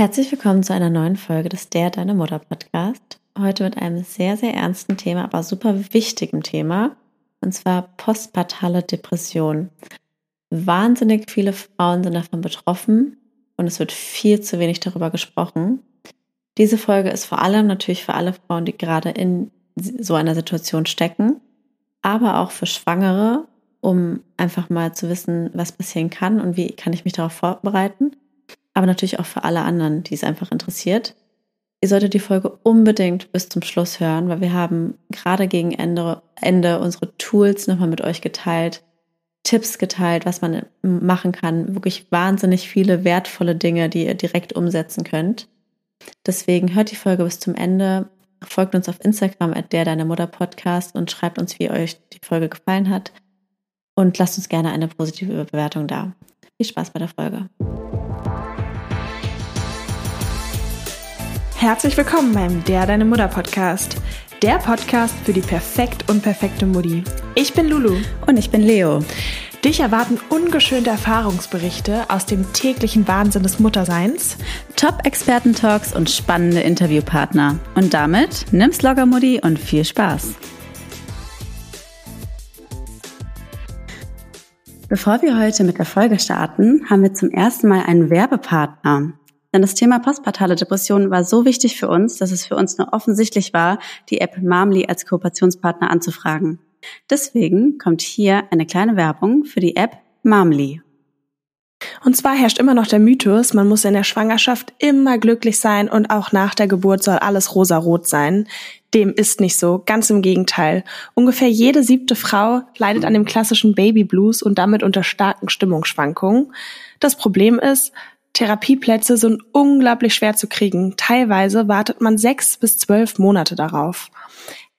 Herzlich willkommen zu einer neuen Folge des Der Deine Mutter Podcast. Heute mit einem sehr, sehr ernsten Thema, aber super wichtigen Thema. Und zwar postpartale Depression. Wahnsinnig viele Frauen sind davon betroffen und es wird viel zu wenig darüber gesprochen. Diese Folge ist vor allem natürlich für alle Frauen, die gerade in so einer Situation stecken, aber auch für Schwangere, um einfach mal zu wissen, was passieren kann und wie kann ich mich darauf vorbereiten aber natürlich auch für alle anderen, die es einfach interessiert. Ihr solltet die Folge unbedingt bis zum Schluss hören, weil wir haben gerade gegen Ende, Ende unsere Tools nochmal mit euch geteilt, Tipps geteilt, was man machen kann. Wirklich wahnsinnig viele wertvolle Dinge, die ihr direkt umsetzen könnt. Deswegen hört die Folge bis zum Ende. Folgt uns auf Instagram at der deine Mutter Podcast und schreibt uns, wie euch die Folge gefallen hat. Und lasst uns gerne eine positive Bewertung da. Viel Spaß bei der Folge. Herzlich willkommen beim Der Deine Mutter Podcast. Der Podcast für die perfekt unperfekte Mutti. Ich bin Lulu. Und ich bin Leo. Dich erwarten ungeschönte Erfahrungsberichte aus dem täglichen Wahnsinn des Mutterseins, Top-Experten-Talks und spannende Interviewpartner. Und damit nimm's locker, Mutti, und viel Spaß. Bevor wir heute mit der Folge starten, haben wir zum ersten Mal einen Werbepartner. Denn das Thema postpartale Depression war so wichtig für uns, dass es für uns nur offensichtlich war, die App Marmly als Kooperationspartner anzufragen. Deswegen kommt hier eine kleine Werbung für die App Marmly. Und zwar herrscht immer noch der Mythos, man muss in der Schwangerschaft immer glücklich sein und auch nach der Geburt soll alles rosarot sein. Dem ist nicht so, ganz im Gegenteil. Ungefähr jede siebte Frau leidet an dem klassischen Baby Blues und damit unter starken Stimmungsschwankungen. Das Problem ist, Therapieplätze sind unglaublich schwer zu kriegen. Teilweise wartet man sechs bis zwölf Monate darauf.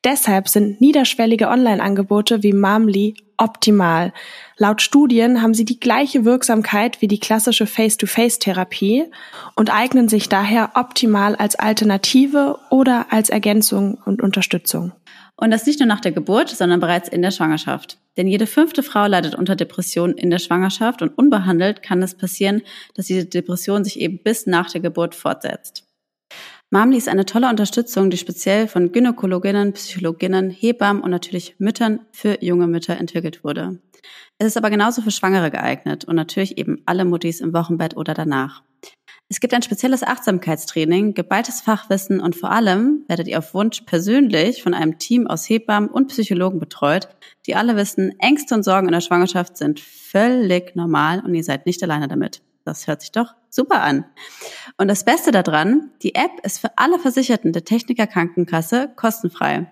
Deshalb sind niederschwellige Online-Angebote wie Mamli optimal. Laut Studien haben sie die gleiche Wirksamkeit wie die klassische Face-to-Face-Therapie und eignen sich daher optimal als Alternative oder als Ergänzung und Unterstützung. Und das nicht nur nach der Geburt, sondern bereits in der Schwangerschaft. Denn jede fünfte Frau leidet unter Depressionen in der Schwangerschaft und unbehandelt kann es passieren, dass diese Depression sich eben bis nach der Geburt fortsetzt. Mamli ist eine tolle Unterstützung, die speziell von Gynäkologinnen, Psychologinnen, Hebammen und natürlich Müttern für junge Mütter entwickelt wurde. Es ist aber genauso für Schwangere geeignet und natürlich eben alle Muttis im Wochenbett oder danach. Es gibt ein spezielles Achtsamkeitstraining, geballtes Fachwissen und vor allem werdet ihr auf Wunsch persönlich von einem Team aus Hebammen und Psychologen betreut, die alle wissen, Ängste und Sorgen in der Schwangerschaft sind völlig normal und ihr seid nicht alleine damit. Das hört sich doch super an. Und das Beste daran, die App ist für alle Versicherten der Techniker Krankenkasse kostenfrei.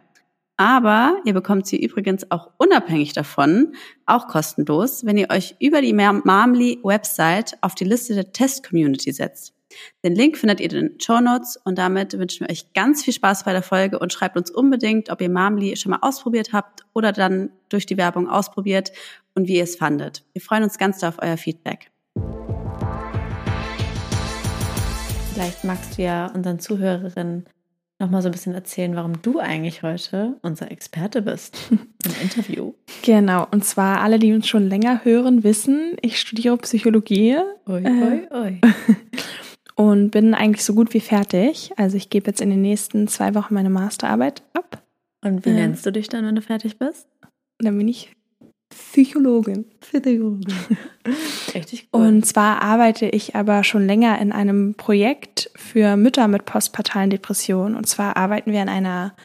Aber ihr bekommt sie übrigens auch unabhängig davon, auch kostenlos, wenn ihr euch über die Marmly-Website auf die Liste der Test-Community setzt. Den Link findet ihr in den Show Notes und damit wünschen wir euch ganz viel Spaß bei der Folge und schreibt uns unbedingt, ob ihr Marmly schon mal ausprobiert habt oder dann durch die Werbung ausprobiert und wie ihr es fandet. Wir freuen uns ganz auf euer Feedback. Vielleicht magst du ja unseren Zuhörerinnen nochmal so ein bisschen erzählen, warum du eigentlich heute unser Experte bist im Interview. Genau, und zwar alle, die uns schon länger hören, wissen, ich studiere Psychologie. Ui, ui, ui. Und bin eigentlich so gut wie fertig. Also ich gebe jetzt in den nächsten zwei Wochen meine Masterarbeit ab. Und wie äh, nennst du dich dann, wenn du fertig bist? Dann bin ich Psychologin. Psychologin. Richtig cool. Und zwar arbeite ich aber schon länger in einem Projekt für Mütter mit postpartalen Depressionen. Und zwar arbeiten wir an einer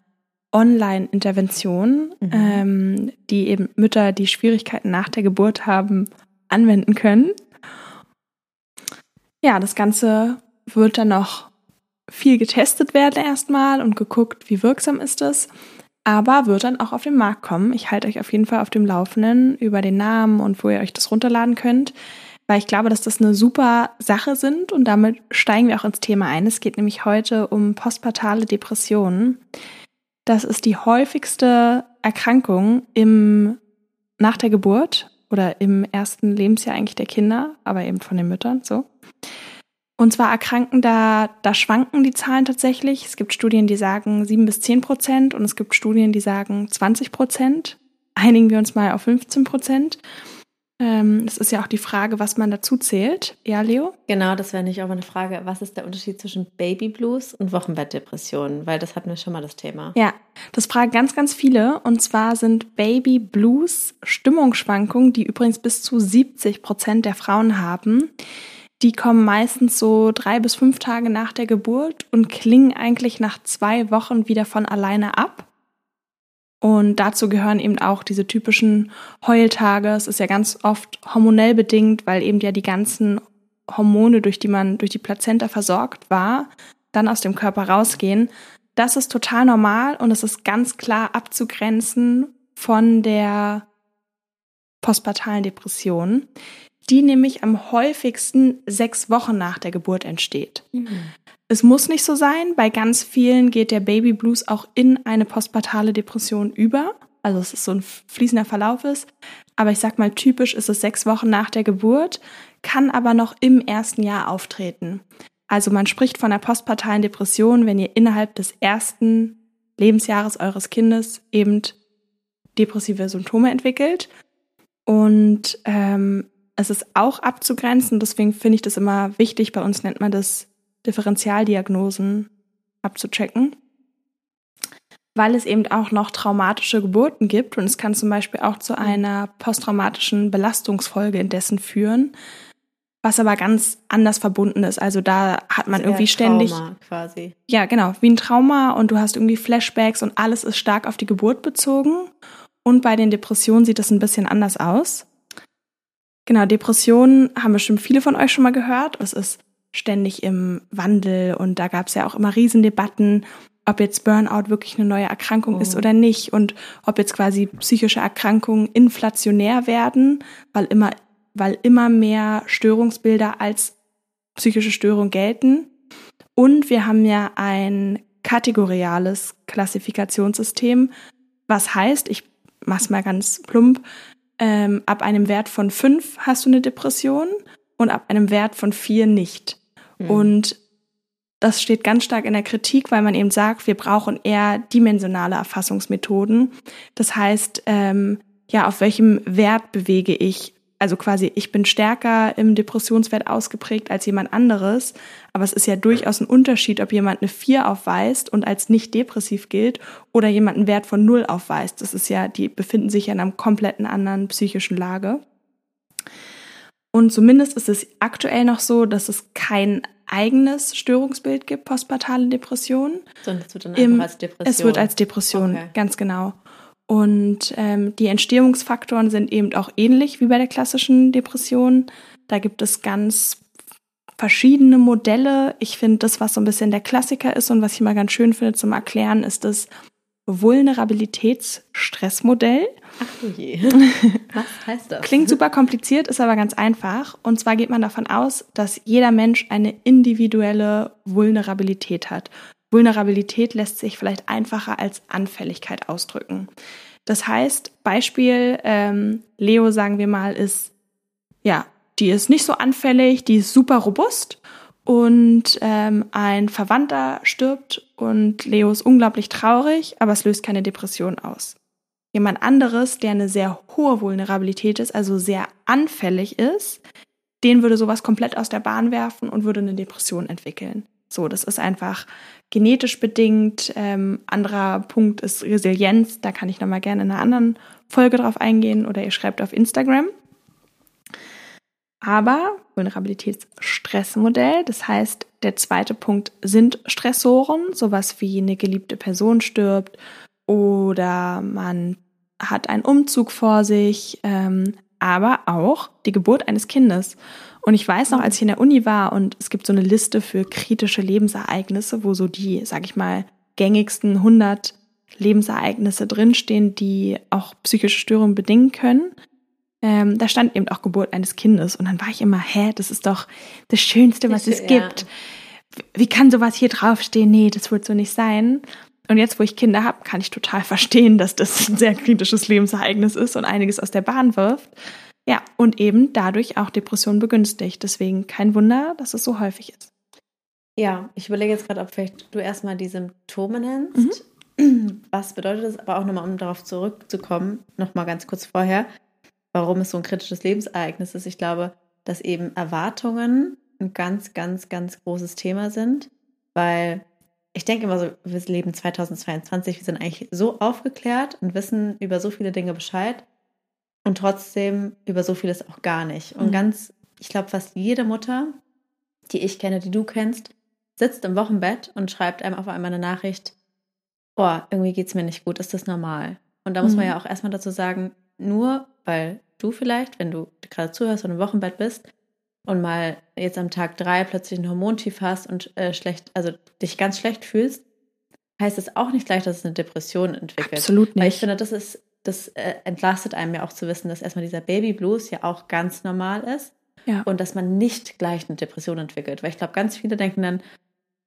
Online-Intervention, mhm. ähm, die eben Mütter, die Schwierigkeiten nach der Geburt haben, anwenden können. Ja, das Ganze wird dann noch viel getestet werden erstmal und geguckt, wie wirksam ist es aber wird dann auch auf den Markt kommen. Ich halte euch auf jeden Fall auf dem Laufenden über den Namen und wo ihr euch das runterladen könnt, weil ich glaube, dass das eine super Sache sind und damit steigen wir auch ins Thema ein. Es geht nämlich heute um postpartale Depressionen. Das ist die häufigste Erkrankung im, nach der Geburt oder im ersten Lebensjahr eigentlich der Kinder, aber eben von den Müttern so. Und zwar erkranken da, da schwanken die Zahlen tatsächlich. Es gibt Studien, die sagen sieben bis zehn Prozent und es gibt Studien, die sagen 20 Prozent. Einigen wir uns mal auf 15 Prozent. Ähm, das ist ja auch die Frage, was man dazu zählt. Ja, Leo? Genau, das wäre nicht auch eine Frage. Was ist der Unterschied zwischen Baby Blues und Wochenbettdepressionen? Weil das hatten wir schon mal das Thema. Ja, das fragen ganz, ganz viele. Und zwar sind Baby Blues Stimmungsschwankungen, die übrigens bis zu 70 Prozent der Frauen haben. Die kommen meistens so drei bis fünf Tage nach der Geburt und klingen eigentlich nach zwei Wochen wieder von alleine ab. Und dazu gehören eben auch diese typischen Heultage. Es ist ja ganz oft hormonell bedingt, weil eben ja die ganzen Hormone, durch die man durch die Plazenta versorgt war, dann aus dem Körper rausgehen. Das ist total normal und es ist ganz klar abzugrenzen von der postpartalen Depression, die nämlich am häufigsten sechs Wochen nach der Geburt entsteht. Mhm. Es muss nicht so sein. Bei ganz vielen geht der Baby Blues auch in eine postpartale Depression über. Also es ist so ein fließender Verlauf ist. Aber ich sag mal, typisch ist es sechs Wochen nach der Geburt, kann aber noch im ersten Jahr auftreten. Also man spricht von einer postpartalen Depression, wenn ihr innerhalb des ersten Lebensjahres eures Kindes eben depressive Symptome entwickelt. Und ähm, es ist auch abzugrenzen, deswegen finde ich das immer wichtig. Bei uns nennt man das Differentialdiagnosen abzuchecken, weil es eben auch noch traumatische Geburten gibt und es kann zum Beispiel auch zu einer posttraumatischen Belastungsfolge indessen führen, was aber ganz anders verbunden ist. Also da hat man irgendwie ständig Trauma quasi. Ja, genau, wie ein Trauma und du hast irgendwie Flashbacks und alles ist stark auf die Geburt bezogen. Und bei den Depressionen sieht es ein bisschen anders aus. Genau, Depressionen haben bestimmt viele von euch schon mal gehört. Es ist ständig im Wandel und da gab es ja auch immer Riesendebatten, ob jetzt Burnout wirklich eine neue Erkrankung oh. ist oder nicht und ob jetzt quasi psychische Erkrankungen inflationär werden, weil immer, weil immer mehr Störungsbilder als psychische Störung gelten. Und wir haben ja ein kategoriales Klassifikationssystem, was heißt, ich mach's mal ganz plump, ähm, ab einem Wert von fünf hast du eine Depression und ab einem Wert von vier nicht. Mhm. Und das steht ganz stark in der Kritik, weil man eben sagt, wir brauchen eher dimensionale Erfassungsmethoden. Das heißt, ähm, ja, auf welchem Wert bewege ich? Also quasi, ich bin stärker im Depressionswert ausgeprägt als jemand anderes. Aber es ist ja durchaus ein Unterschied, ob jemand eine 4 aufweist und als nicht depressiv gilt oder jemand einen Wert von 0 aufweist. Das ist ja, die befinden sich ja in einer kompletten anderen psychischen Lage. Und zumindest ist es aktuell noch so, dass es kein eigenes Störungsbild gibt, postpartale Depression. Sondern es wird dann Im, einfach als Depression. Es wird als Depression, okay. ganz genau. Und ähm, die Entstehungsfaktoren sind eben auch ähnlich wie bei der klassischen Depression. Da gibt es ganz verschiedene Modelle. Ich finde, das, was so ein bisschen der Klassiker ist und was ich mal ganz schön finde zum Erklären, ist das Vulnerabilitätsstressmodell. Ach je. Was heißt das? Klingt super kompliziert, ist aber ganz einfach. Und zwar geht man davon aus, dass jeder Mensch eine individuelle Vulnerabilität hat. Vulnerabilität lässt sich vielleicht einfacher als Anfälligkeit ausdrücken. Das heißt, Beispiel ähm, Leo, sagen wir mal, ist, ja, die ist nicht so anfällig, die ist super robust und ähm, ein Verwandter stirbt und Leo ist unglaublich traurig, aber es löst keine Depression aus. Jemand anderes, der eine sehr hohe Vulnerabilität ist, also sehr anfällig ist, den würde sowas komplett aus der Bahn werfen und würde eine Depression entwickeln. So, das ist einfach genetisch bedingt. Ähm, anderer Punkt ist Resilienz. Da kann ich nochmal gerne in einer anderen Folge drauf eingehen oder ihr schreibt auf Instagram. Aber Vulnerabilitätsstressmodell, das heißt, der zweite Punkt sind Stressoren, sowas wie eine geliebte Person stirbt oder man hat einen Umzug vor sich, ähm, aber auch die Geburt eines Kindes. Und ich weiß noch, als ich in der Uni war und es gibt so eine Liste für kritische Lebensereignisse, wo so die, sag ich mal, gängigsten 100 Lebensereignisse drinstehen, die auch psychische Störungen bedingen können ähm, da stand eben auch Geburt eines Kindes. Und dann war ich immer, hä, das ist doch das Schönste, was es gibt. Wie kann sowas hier draufstehen? Nee, das wird so nicht sein. Und jetzt, wo ich Kinder habe, kann ich total verstehen, dass das ein sehr kritisches Lebensereignis ist und einiges aus der Bahn wirft. Ja, und eben dadurch auch Depression begünstigt. Deswegen kein Wunder, dass es so häufig ist. Ja, ich überlege jetzt gerade, ob vielleicht du erstmal die Symptome nennst. Mhm. Was bedeutet das? Aber auch nochmal, um darauf zurückzukommen, nochmal ganz kurz vorher. warum es so ein kritisches Lebensereignis ist. Ich glaube, dass eben Erwartungen ein ganz, ganz, ganz großes Thema sind, weil ich denke immer so, wir leben 2022, wir sind eigentlich so aufgeklärt und wissen über so viele Dinge Bescheid und trotzdem über so vieles auch gar nicht. Und mhm. ganz, ich glaube, fast jede Mutter, die ich kenne, die du kennst, sitzt im Wochenbett und schreibt einem auf einmal eine Nachricht, oh, irgendwie geht es mir nicht gut, ist das normal? Und da muss man mhm. ja auch erstmal dazu sagen, nur weil du vielleicht, wenn du gerade zuhörst und im Wochenbett bist und mal jetzt am Tag drei plötzlich ein Hormontief hast und äh, schlecht, also dich ganz schlecht fühlst, heißt es auch nicht gleich, dass es eine Depression entwickelt. Absolut nicht. Weil ich finde, das ist, das äh, entlastet einem ja auch zu wissen, dass erstmal dieser Baby Blues ja auch ganz normal ist. Ja. Und dass man nicht gleich eine Depression entwickelt. Weil ich glaube, ganz viele denken dann,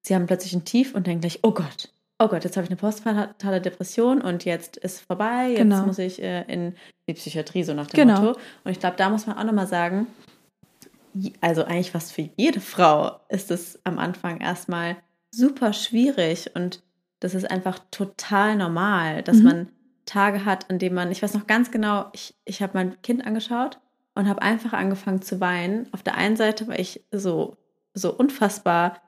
sie haben plötzlich ein Tief und denken gleich, oh Gott, oh Gott, jetzt habe ich eine postpartale Depression und jetzt ist vorbei, jetzt genau. muss ich äh, in die Psychiatrie, so nach dem genau. Motto. Und ich glaube, da muss man auch nochmal sagen, also eigentlich was für jede Frau ist es am Anfang erstmal super schwierig und das ist einfach total normal, dass mhm. man Tage hat, an denen man, ich weiß noch ganz genau, ich, ich habe mein Kind angeschaut und habe einfach angefangen zu weinen. Auf der einen Seite, weil ich so, so unfassbar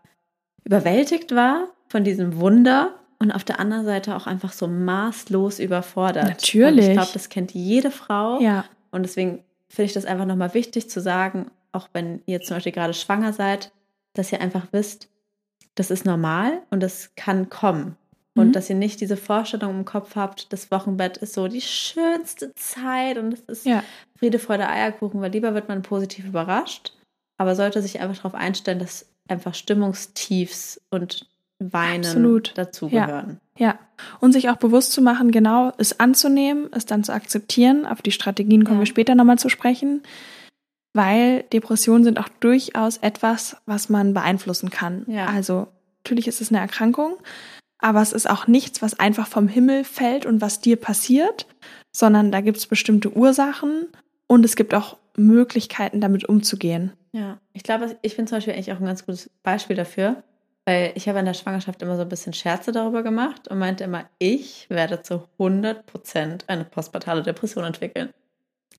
überwältigt war von diesem Wunder und auf der anderen Seite auch einfach so maßlos überfordert. Natürlich. Und ich glaube, das kennt jede Frau. Ja. Und deswegen finde ich das einfach nochmal wichtig zu sagen, auch wenn ihr zum Beispiel gerade schwanger seid, dass ihr einfach wisst, das ist normal und das kann kommen. Und mhm. dass ihr nicht diese Vorstellung im Kopf habt, das Wochenbett ist so die schönste Zeit und es ist ja. Friede, Freude, Eierkuchen, weil lieber wird man positiv überrascht, aber sollte sich einfach darauf einstellen, dass einfach Stimmungstiefs und Weinen Absolut. dazugehören. Ja. ja. Und sich auch bewusst zu machen, genau, es anzunehmen, es dann zu akzeptieren. Auf die Strategien kommen ja. wir später nochmal zu sprechen. Weil Depressionen sind auch durchaus etwas, was man beeinflussen kann. Ja. Also natürlich ist es eine Erkrankung, aber es ist auch nichts, was einfach vom Himmel fällt und was dir passiert, sondern da gibt es bestimmte Ursachen und es gibt auch Möglichkeiten, damit umzugehen. Ja, ich glaube, ich bin zum Beispiel eigentlich auch ein ganz gutes Beispiel dafür. Weil ich habe in der Schwangerschaft immer so ein bisschen Scherze darüber gemacht und meinte immer, ich werde zu 100 Prozent eine postpartale Depression entwickeln.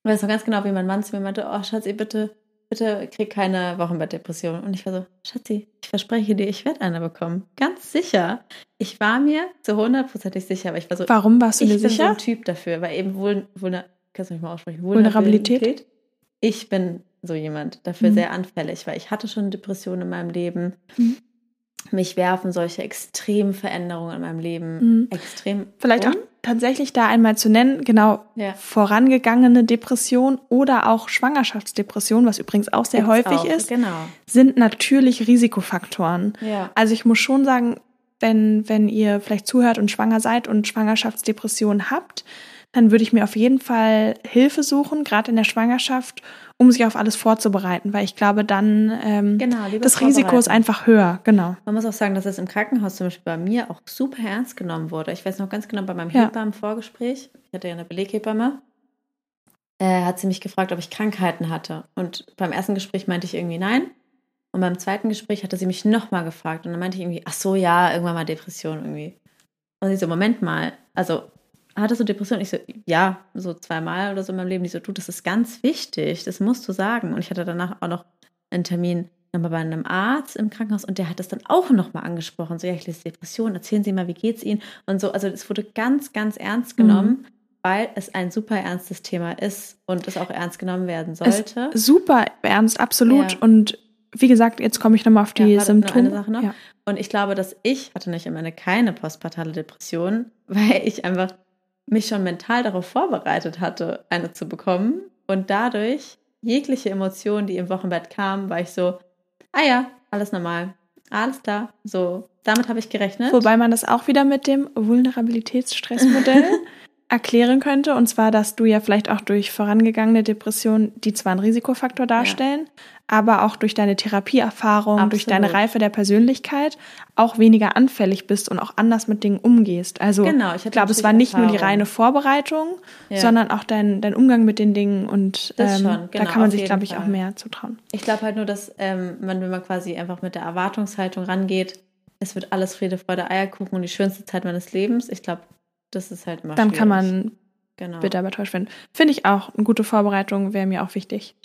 Ich weiß noch ganz genau, wie mein Mann zu mir meinte, oh Schatzi, bitte, bitte krieg keine Wochenbettdepression. Und ich war so, Schatzi, ich verspreche dir, ich werde eine bekommen. Ganz sicher. Ich war mir zu hundertprozentig sicher, aber ich war so, warum warst du dir sicher? Ich bin so ein Typ dafür, weil eben wohl, wohl kannst du mich mal aussprechen, Vulnerabilität. Ich bin so jemand dafür mhm. sehr anfällig, weil ich hatte schon Depressionen in meinem Leben. Mhm mich werfen solche extremen Veränderungen in meinem Leben mhm. extrem. Vielleicht um. auch tatsächlich da einmal zu nennen, genau, ja. vorangegangene Depression oder auch Schwangerschaftsdepression, was übrigens auch sehr Gibt's häufig auch, ist, genau. sind natürlich Risikofaktoren. Ja. Also ich muss schon sagen, wenn, wenn ihr vielleicht zuhört und schwanger seid und Schwangerschaftsdepression habt, dann würde ich mir auf jeden Fall Hilfe suchen, gerade in der Schwangerschaft, um sich auf alles vorzubereiten, weil ich glaube, dann ähm, genau, das Risiko ist einfach höher. Genau. Man muss auch sagen, dass es im Krankenhaus zum Beispiel bei mir auch super ernst genommen wurde. Ich weiß noch ganz genau, bei meinem ja. Hebammen-Vorgespräch, ich hatte ja eine Beleghebamme, äh, hat sie mich gefragt, ob ich Krankheiten hatte. Und beim ersten Gespräch meinte ich irgendwie nein. Und beim zweiten Gespräch hatte sie mich nochmal gefragt. Und dann meinte ich irgendwie, ach so, ja, irgendwann mal Depression irgendwie. Und sie so, Moment mal, also hattest du Depression? Ich so, ja, so zweimal oder so in meinem Leben. Die so, du, das ist ganz wichtig, das musst du sagen. Und ich hatte danach auch noch einen Termin nochmal bei einem Arzt im Krankenhaus und der hat das dann auch nochmal angesprochen. So, ja, ich lese Depression, erzählen Sie mal, wie geht's Ihnen? Und so, also es wurde ganz, ganz ernst genommen. Mhm. Weil es ein super ernstes Thema ist und es auch ernst genommen werden sollte. Es super ernst, absolut. Ja. Und wie gesagt, jetzt komme ich nochmal auf die ja, Symptome. Eine Sache noch. Ja. Und ich glaube, dass ich hatte nicht immer eine keine postpartale Depression, weil ich einfach mich schon mental darauf vorbereitet hatte, eine zu bekommen. Und dadurch, jegliche Emotion, die im Wochenbett kam, war ich so, ah ja, alles normal. Alles klar. So, damit habe ich gerechnet. Wobei man das auch wieder mit dem Vulnerabilitätsstressmodell erklären könnte. Und zwar, dass du ja vielleicht auch durch vorangegangene Depressionen, die zwar ein Risikofaktor darstellen, ja. aber auch durch deine Therapieerfahrung, Absolut. durch deine Reife der Persönlichkeit auch weniger anfällig bist und auch anders mit Dingen umgehst. Also genau, ich, ich glaube, es war nicht Erfahrung. nur die reine Vorbereitung, ja. sondern auch dein, dein Umgang mit den Dingen und ähm, genau, da kann man sich, glaube ich, auch mehr zutrauen. Ich glaube halt nur, dass ähm, man, wenn man quasi einfach mit der Erwartungshaltung rangeht, es wird alles Friede, Freude, Eierkuchen und die schönste Zeit meines Lebens. Ich glaube, das ist halt immer Dann schwierig. kann man genau. bitter aber täuscht werden. Finde ich auch eine gute Vorbereitung, wäre mir auch wichtig.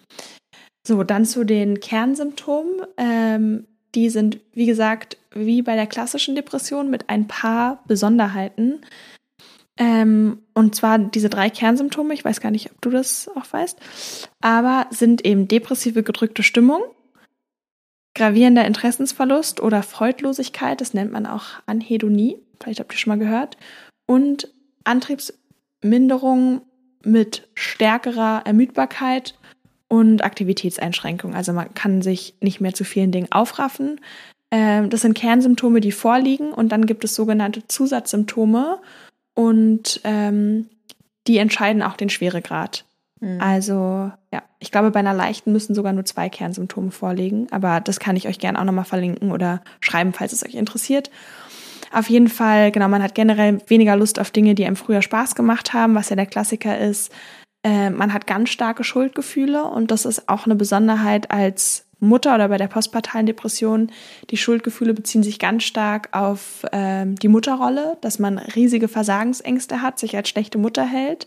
So, dann zu den Kernsymptomen. Ähm, die sind, wie gesagt, wie bei der klassischen Depression mit ein paar Besonderheiten. Ähm, und zwar diese drei Kernsymptome, ich weiß gar nicht, ob du das auch weißt, aber sind eben depressive gedrückte Stimmung, gravierender Interessensverlust oder Freudlosigkeit, das nennt man auch Anhedonie, vielleicht habt ihr schon mal gehört, und Antriebsminderung mit stärkerer Ermüdbarkeit und Aktivitätseinschränkung. Also man kann sich nicht mehr zu vielen Dingen aufraffen. Ähm, das sind Kernsymptome, die vorliegen und dann gibt es sogenannte Zusatzsymptome und ähm, die entscheiden auch den Schweregrad. Mhm. Also ja, ich glaube, bei einer leichten müssen sogar nur zwei Kernsymptome vorliegen, aber das kann ich euch gerne auch nochmal verlinken oder schreiben, falls es euch interessiert. Auf jeden Fall, genau, man hat generell weniger Lust auf Dinge, die einem früher Spaß gemacht haben, was ja der Klassiker ist. Äh, man hat ganz starke Schuldgefühle und das ist auch eine Besonderheit als Mutter oder bei der postpartalen Depression. Die Schuldgefühle beziehen sich ganz stark auf äh, die Mutterrolle, dass man riesige Versagensängste hat, sich als schlechte Mutter hält.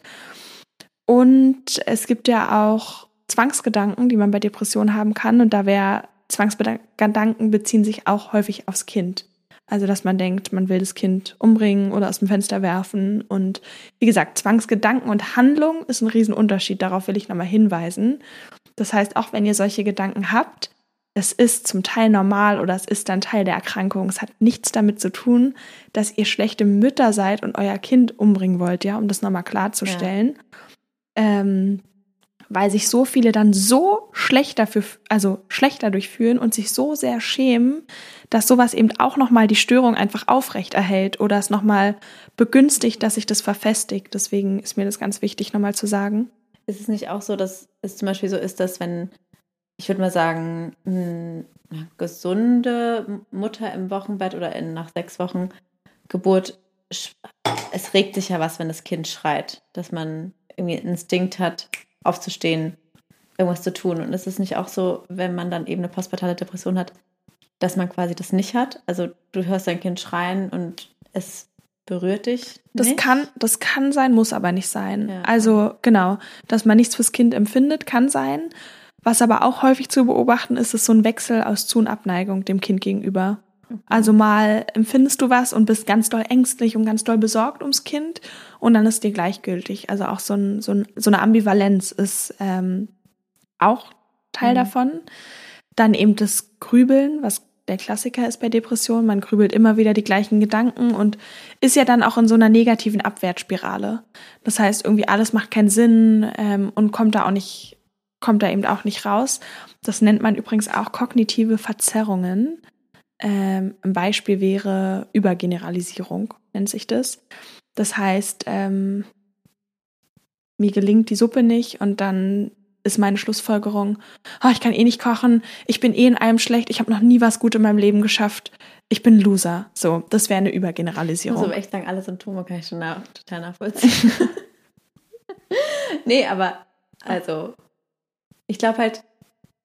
Und es gibt ja auch Zwangsgedanken, die man bei Depressionen haben kann. Und da wäre Zwangsgedanken beziehen sich auch häufig aufs Kind. Also, dass man denkt, man will das Kind umbringen oder aus dem Fenster werfen. Und wie gesagt, Zwangsgedanken und Handlung ist ein Riesenunterschied. Darauf will ich nochmal hinweisen. Das heißt, auch wenn ihr solche Gedanken habt, es ist zum Teil normal oder es ist dann Teil der Erkrankung. Es hat nichts damit zu tun, dass ihr schlechte Mütter seid und euer Kind umbringen wollt, ja, um das nochmal klarzustellen. Ja. Ähm, weil sich so viele dann so schlecht dafür, also schlechter durchführen und sich so sehr schämen, dass sowas eben auch nochmal die Störung einfach aufrecht erhält oder es nochmal begünstigt, dass sich das verfestigt. Deswegen ist mir das ganz wichtig, nochmal zu sagen. Ist es nicht auch so, dass es zum Beispiel so ist, dass wenn, ich würde mal sagen, eine gesunde Mutter im Wochenbett oder in, nach sechs Wochen Geburt, es regt sich ja was, wenn das Kind schreit, dass man irgendwie einen Instinkt hat, aufzustehen, irgendwas zu tun. Und ist es nicht auch so, wenn man dann eben eine postpartale Depression hat, dass man quasi das nicht hat? Also du hörst dein Kind schreien und es berührt dich. Das nicht? kann, das kann sein, muss aber nicht sein. Ja. Also genau, dass man nichts fürs Kind empfindet, kann sein. Was aber auch häufig zu beobachten ist, ist so ein Wechsel aus Zu- und Abneigung dem Kind gegenüber. Also mal empfindest du was und bist ganz doll ängstlich und ganz doll besorgt ums Kind und dann ist dir gleichgültig. Also auch so, ein, so, ein, so eine Ambivalenz ist ähm, auch Teil mhm. davon. Dann eben das Grübeln, was der Klassiker ist bei Depressionen. Man grübelt immer wieder die gleichen Gedanken und ist ja dann auch in so einer negativen Abwärtsspirale. Das heißt, irgendwie alles macht keinen Sinn ähm, und kommt da auch nicht, kommt da eben auch nicht raus. Das nennt man übrigens auch kognitive Verzerrungen. Ähm, ein Beispiel wäre Übergeneralisierung, nennt sich das. Das heißt, ähm, mir gelingt die Suppe nicht und dann ist meine Schlussfolgerung, oh, ich kann eh nicht kochen, ich bin eh in allem schlecht, ich habe noch nie was gut in meinem Leben geschafft, ich bin Loser. So, das wäre eine Übergeneralisierung. Also echt sagen, alle Symptome kann ich schon nach, total nachvollziehen. nee, aber also ich glaube halt,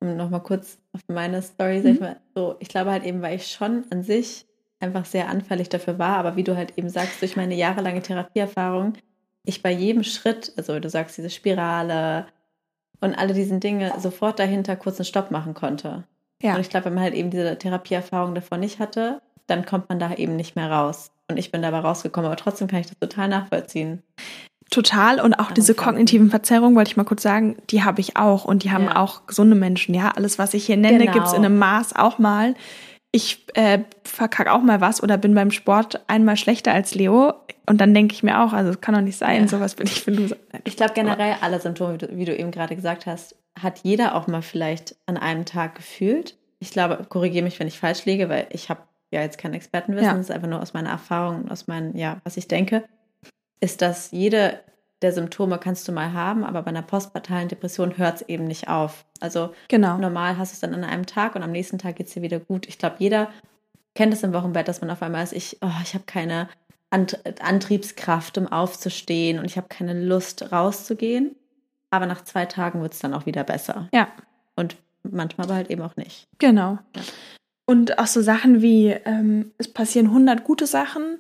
um nochmal kurz auf meine Story, sag ich mhm. mal, so, ich glaube halt eben, weil ich schon an sich einfach sehr anfällig dafür war, aber wie du halt eben sagst, durch meine jahrelange Therapieerfahrung, ich bei jedem Schritt, also du sagst diese Spirale und alle diesen Dinge sofort dahinter kurz einen Stopp machen konnte. Ja. Und ich glaube, wenn man halt eben diese Therapieerfahrung davon nicht hatte, dann kommt man da eben nicht mehr raus. Und ich bin dabei rausgekommen, aber trotzdem kann ich das total nachvollziehen. Total. Und auch diese kognitiven Verzerrungen, wollte ich mal kurz sagen, die habe ich auch. Und die haben ja. auch gesunde Menschen. Ja, alles, was ich hier nenne, genau. gibt es in einem Maß auch mal. Ich äh, verkacke auch mal was oder bin beim Sport einmal schlechter als Leo. Und dann denke ich mir auch, also es kann doch nicht sein, ja. sowas bin ich für Loser. Ich glaube generell alle Symptome, wie du, eben gerade gesagt hast, hat jeder auch mal vielleicht an einem Tag gefühlt. Ich glaube, korrigiere mich, wenn ich falsch liege, weil ich habe ja jetzt kein Expertenwissen, ja. das ist einfach nur aus meiner Erfahrung und aus meinen, ja, was ich denke ist, dass jede der Symptome kannst du mal haben, aber bei einer postpartalen Depression hört es eben nicht auf. Also genau. normal hast du es dann an einem Tag und am nächsten Tag geht es dir wieder gut. Ich glaube, jeder kennt es im Wochenbett, dass man auf einmal ist, ich, oh, ich habe keine Antriebskraft, um aufzustehen und ich habe keine Lust rauszugehen. Aber nach zwei Tagen wird es dann auch wieder besser. Ja. Und manchmal aber halt eben auch nicht. Genau. Ja. Und auch so Sachen wie, ähm, es passieren 100 gute Sachen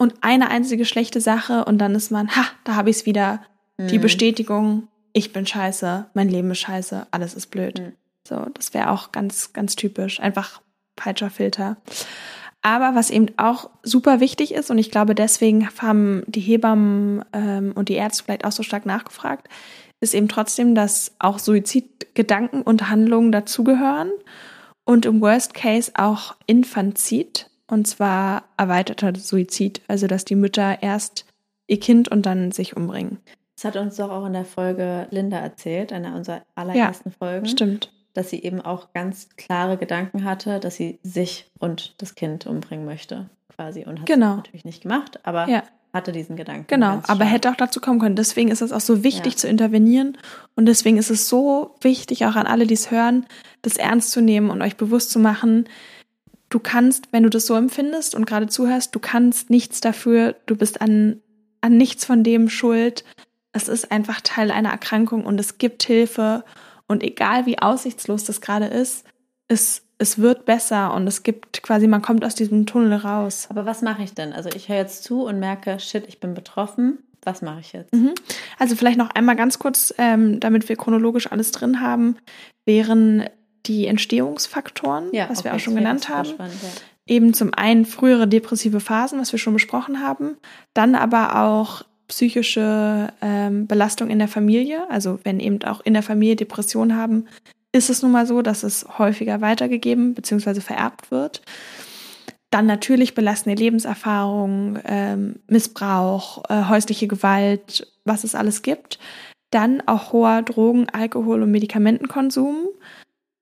und eine einzige schlechte Sache und dann ist man, ha, da habe ich es wieder, Die Bestätigung, ich bin scheiße, mein Leben ist scheiße, alles ist blöd. Mhm. So, das wäre auch ganz, ganz typisch. Einfach falscher Filter. Aber was eben auch super wichtig ist, und ich glaube, deswegen haben die Hebammen ähm, und die Ärzte vielleicht auch so stark nachgefragt, ist eben trotzdem, dass auch Suizidgedanken und Handlungen dazugehören und im Worst Case auch Infantizid, und zwar erweiterter Suizid, also dass die Mütter erst ihr Kind und dann sich umbringen. Das hat uns doch auch in der Folge Linda erzählt, einer unserer allerersten Folgen. Stimmt. dass sie eben auch ganz klare Gedanken hatte, dass sie sich und das Kind umbringen möchte, quasi. Und hat Genau. es natürlich nicht gemacht, aber Ja. hatte diesen Gedanken. Genau, aber hätte auch dazu kommen können. Deswegen ist es auch so wichtig Ja. zu intervenieren und deswegen ist es so wichtig, auch an alle, die es hören, das ernst zu nehmen und euch bewusst zu machen, du kannst, wenn du das so empfindest und gerade zuhörst, du kannst nichts dafür, du bist an, an nichts von dem schuld. Es ist einfach Teil einer Erkrankung und es gibt Hilfe und egal wie aussichtslos das gerade ist, es, es wird besser und es gibt quasi, man kommt aus diesem Tunnel raus. Aber was mache ich denn? Also ich höre jetzt zu und merke, shit, ich bin betroffen. Was mache ich jetzt? Mhm. Also vielleicht noch einmal ganz kurz, ähm, damit wir chronologisch alles drin haben, wären die Entstehungsfaktoren, was wir auch schon genannt haben. Spannend, ja. Eben zum einen frühere depressive Phasen, was wir schon besprochen haben, dann aber auch psychische ähm, Belastung in der Familie. Also wenn eben auch in der Familie Depressionen haben, ist es nun mal so, dass es häufiger weitergegeben bzw. vererbt wird. Dann natürlich belastende Lebenserfahrungen, ähm, Missbrauch, äh, häusliche Gewalt, was es alles gibt. Dann auch hoher Drogen-, Alkohol- und Medikamentenkonsum.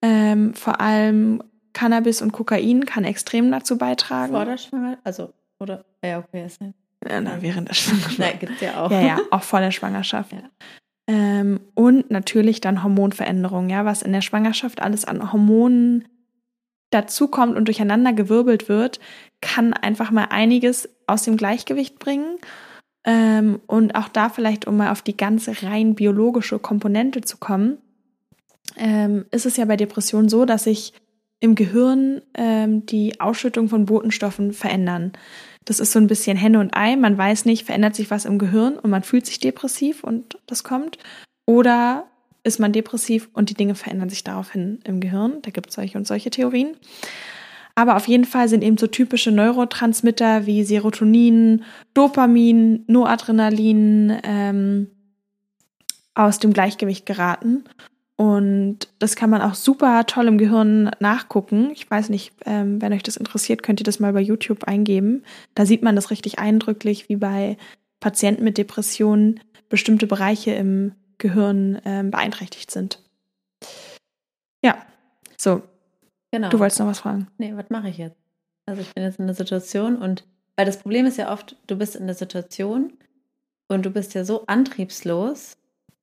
Ähm, vor allem Cannabis und Kokain kann extrem dazu beitragen. Vor der Schwangerschaft? Also, oder? Ja, okay, ist nicht. Ja, na, während der Schwangerschaft. Nein, gibt es ja auch. Ja, ja, auch vor der Schwangerschaft. Ja. Ähm, und natürlich dann Hormonveränderungen, ja, was in der Schwangerschaft alles an Hormonen dazukommt und durcheinander gewirbelt wird, kann einfach mal einiges aus dem Gleichgewicht bringen. Ähm, und auch da vielleicht, um mal auf die ganze rein biologische Komponente zu kommen, ähm, ist es ja bei Depressionen so, dass sich im Gehirn ähm, die Ausschüttung von Botenstoffen verändern. Das ist so ein bisschen Henne und Ei. Man weiß nicht, verändert sich was im Gehirn und man fühlt sich depressiv und das kommt. Oder ist man depressiv und die Dinge verändern sich daraufhin im Gehirn. Da gibt es solche und solche Theorien. Aber auf jeden Fall sind eben so typische Neurotransmitter wie Serotonin, Dopamin, Noradrenalin ähm, aus dem Gleichgewicht geraten. Und das kann man auch super toll im Gehirn nachgucken. Ich weiß nicht, ähm, wenn euch das interessiert, könnt ihr das mal bei YouTube eingeben. Da sieht man das richtig eindrücklich, wie bei Patienten mit Depressionen bestimmte Bereiche im Gehirn ähm, beeinträchtigt sind. Ja, so, Genau. du wolltest noch was fragen. Nee, was mache ich jetzt? Also ich bin jetzt in der Situation und weil das Problem ist ja oft, du bist in der Situation und du bist ja so antriebslos,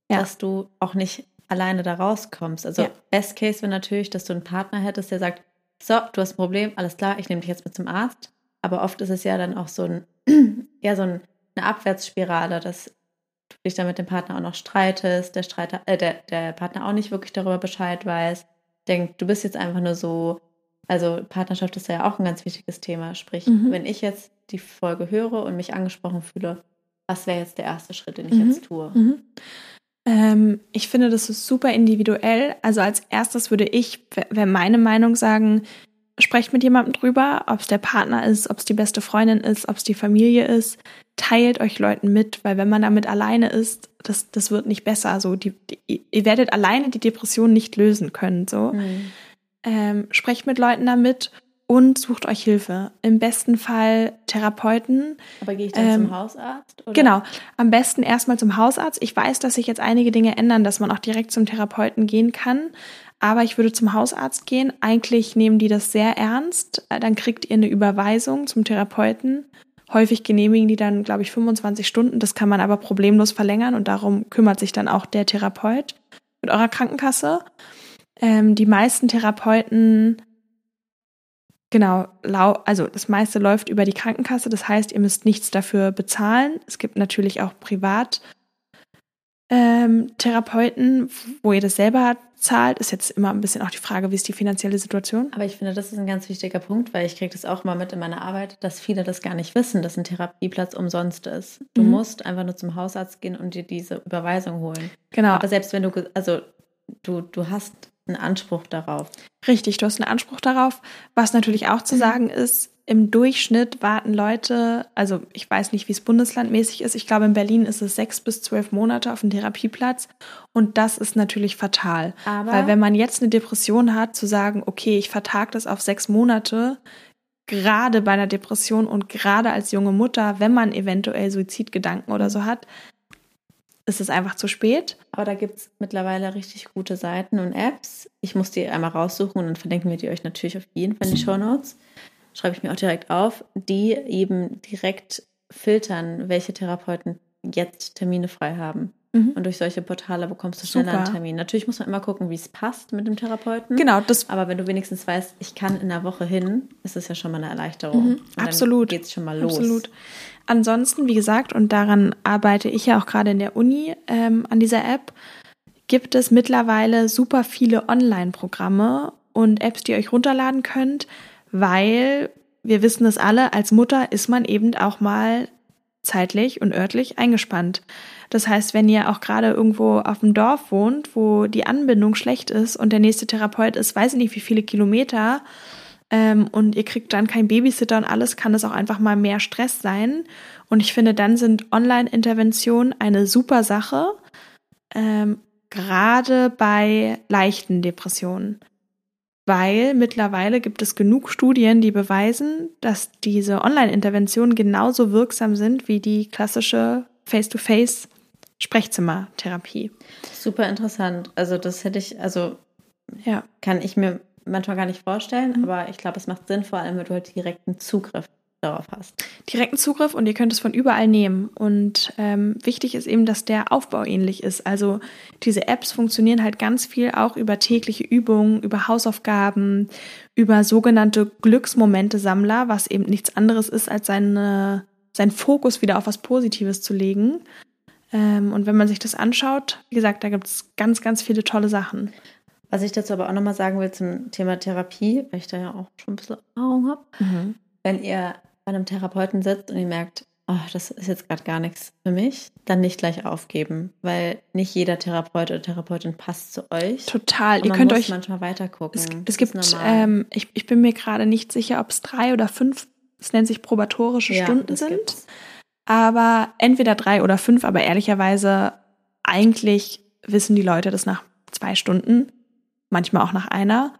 Ja. dass du auch nicht alleine da rauskommst. Also Ja. Best Case wäre natürlich, dass du einen Partner hättest, der sagt, so, du hast ein Problem, alles klar, ich nehme dich jetzt mit zum Arzt. Aber oft ist es ja dann auch so ein, eher so ein, eine Abwärtsspirale, dass du dich dann mit dem Partner auch noch streitest, der, Streiter, äh, der, der Partner auch nicht wirklich darüber Bescheid weiß, denkt, du bist jetzt einfach nur so, also Partnerschaft ist ja auch ein ganz wichtiges Thema. Sprich, Mhm. wenn ich jetzt die Folge höre und mich angesprochen fühle, was wäre jetzt der erste Schritt, den ich Mhm. jetzt tue? Mhm. Ähm, ich finde, das ist super individuell. Also als erstes würde ich, wäre meine Meinung sagen, sprecht mit jemandem drüber, ob es der Partner ist, ob es die beste Freundin ist, ob es die Familie ist. Teilt euch Leuten mit, weil wenn man damit alleine ist, das, das wird nicht besser. So, die, die, ihr werdet alleine die Depression nicht lösen können. So. Mhm. Ähm, sprecht mit Leuten damit und sucht euch Hilfe. Im besten Fall Therapeuten. Aber gehe ich dann Ähm, zum Hausarzt? Oder? Genau, am besten erstmal zum Hausarzt. Ich weiß, dass sich jetzt einige Dinge ändern, dass man auch direkt zum Therapeuten gehen kann. Aber ich würde zum Hausarzt gehen. Eigentlich nehmen die das sehr ernst. Dann kriegt ihr eine Überweisung zum Therapeuten. Häufig genehmigen die dann, glaube ich, 25 Stunden. Das kann man aber problemlos verlängern und darum kümmert sich dann auch der Therapeut mit eurer Krankenkasse. Ähm, die meisten Therapeuten, genau, also das meiste läuft über die Krankenkasse. Das heißt, ihr müsst nichts dafür bezahlen. Es gibt natürlich auch privat ähm, Therapeuten, wo ihr das selber zahlt, ist jetzt immer ein bisschen auch die Frage, wie ist die finanzielle Situation. Aber ich finde, das ist ein ganz wichtiger Punkt, weil ich kriege das auch immer mit in meiner Arbeit, dass viele das gar nicht wissen, dass ein Therapieplatz umsonst ist. Du mhm. musst einfach nur zum Hausarzt gehen und dir diese Überweisung holen. Genau. Aber selbst wenn du, also du, du hast einen Anspruch darauf. Richtig, du hast einen Anspruch darauf. Was natürlich auch zu mhm. sagen ist, im Durchschnitt warten Leute, also ich weiß nicht, wie es bundeslandmäßig ist. Ich glaube, in Berlin ist es sechs bis zwölf Monate auf dem Therapieplatz. Und das ist natürlich fatal. Aber Weil wenn man jetzt eine Depression hat, zu sagen, okay, ich vertag das auf sechs Monate, gerade bei einer Depression und gerade als junge Mutter, wenn man eventuell Suizidgedanken oder so hat, ist es einfach zu spät. Aber da gibt es mittlerweile richtig gute Seiten und Apps. Ich muss die einmal raussuchen und dann verlinken wir die euch natürlich auf jeden Fall in die Show Notes schreibe ich mir auch direkt auf, die eben direkt filtern, welche Therapeuten jetzt Termine frei haben. Mhm. Und durch solche Portale bekommst du schneller einen Termin. Natürlich muss man immer gucken, wie es passt mit dem Therapeuten. Genau, das. Aber wenn du wenigstens weißt, ich kann in der Woche hin, ist es ja schon mal eine Erleichterung. Mhm, absolut. Geht es schon mal los. Absolut. Ansonsten, wie gesagt, und daran arbeite ich ja auch gerade in der Uni ähm, an dieser App, gibt es mittlerweile super viele Online-Programme und Apps, die ihr euch runterladen könnt, weil wir wissen es alle, als Mutter ist man eben auch mal zeitlich und örtlich eingespannt. Das heißt, wenn ihr auch gerade irgendwo auf dem Dorf wohnt, wo die Anbindung schlecht ist und der nächste Therapeut ist, weiß ich nicht wie viele Kilometer, ähm, und ihr kriegt dann keinen Babysitter und alles, kann es auch einfach mal mehr Stress sein. Und ich finde, dann sind Online-Interventionen eine super Sache, ähm, gerade bei leichten Depressionen weil mittlerweile gibt es genug Studien, die beweisen, dass diese Online-Interventionen genauso wirksam sind wie die klassische Face-to-Face Sprechzimmertherapie. Super interessant. Also das hätte ich, also ja. kann ich mir manchmal gar nicht vorstellen, mhm. aber ich glaube, es macht Sinn, vor allem, wenn du halt direkten Zugriff darauf hast. Direkten Zugriff und ihr könnt es von überall nehmen. Und ähm, wichtig ist eben, dass der Aufbau ähnlich ist. Also diese Apps funktionieren halt ganz viel auch über tägliche Übungen, über Hausaufgaben, über sogenannte Glücksmomente-Sammler, was eben nichts anderes ist, als seine, seinen Fokus wieder auf was Positives zu legen. Ähm, und wenn man sich das anschaut, wie gesagt, da gibt es ganz, ganz viele tolle Sachen. Was ich dazu aber auch nochmal sagen will zum Thema Therapie, weil ich da ja auch schon ein bisschen Erfahrung habe. Mhm. Wenn ihr bei einem Therapeuten sitzt und ihr merkt, oh, das ist jetzt gerade gar nichts für mich, dann nicht gleich aufgeben, weil nicht jeder Therapeut oder Therapeutin passt zu euch. Total. ihr könnt euch manchmal weiter gucken. Es, es gibt, ähm, ich, ich bin mir gerade nicht sicher, ob es drei oder fünf, es nennt sich probatorische ja, Stunden sind. Gibt's. Aber entweder drei oder fünf, aber ehrlicherweise eigentlich wissen die Leute das nach zwei Stunden manchmal auch nach einer.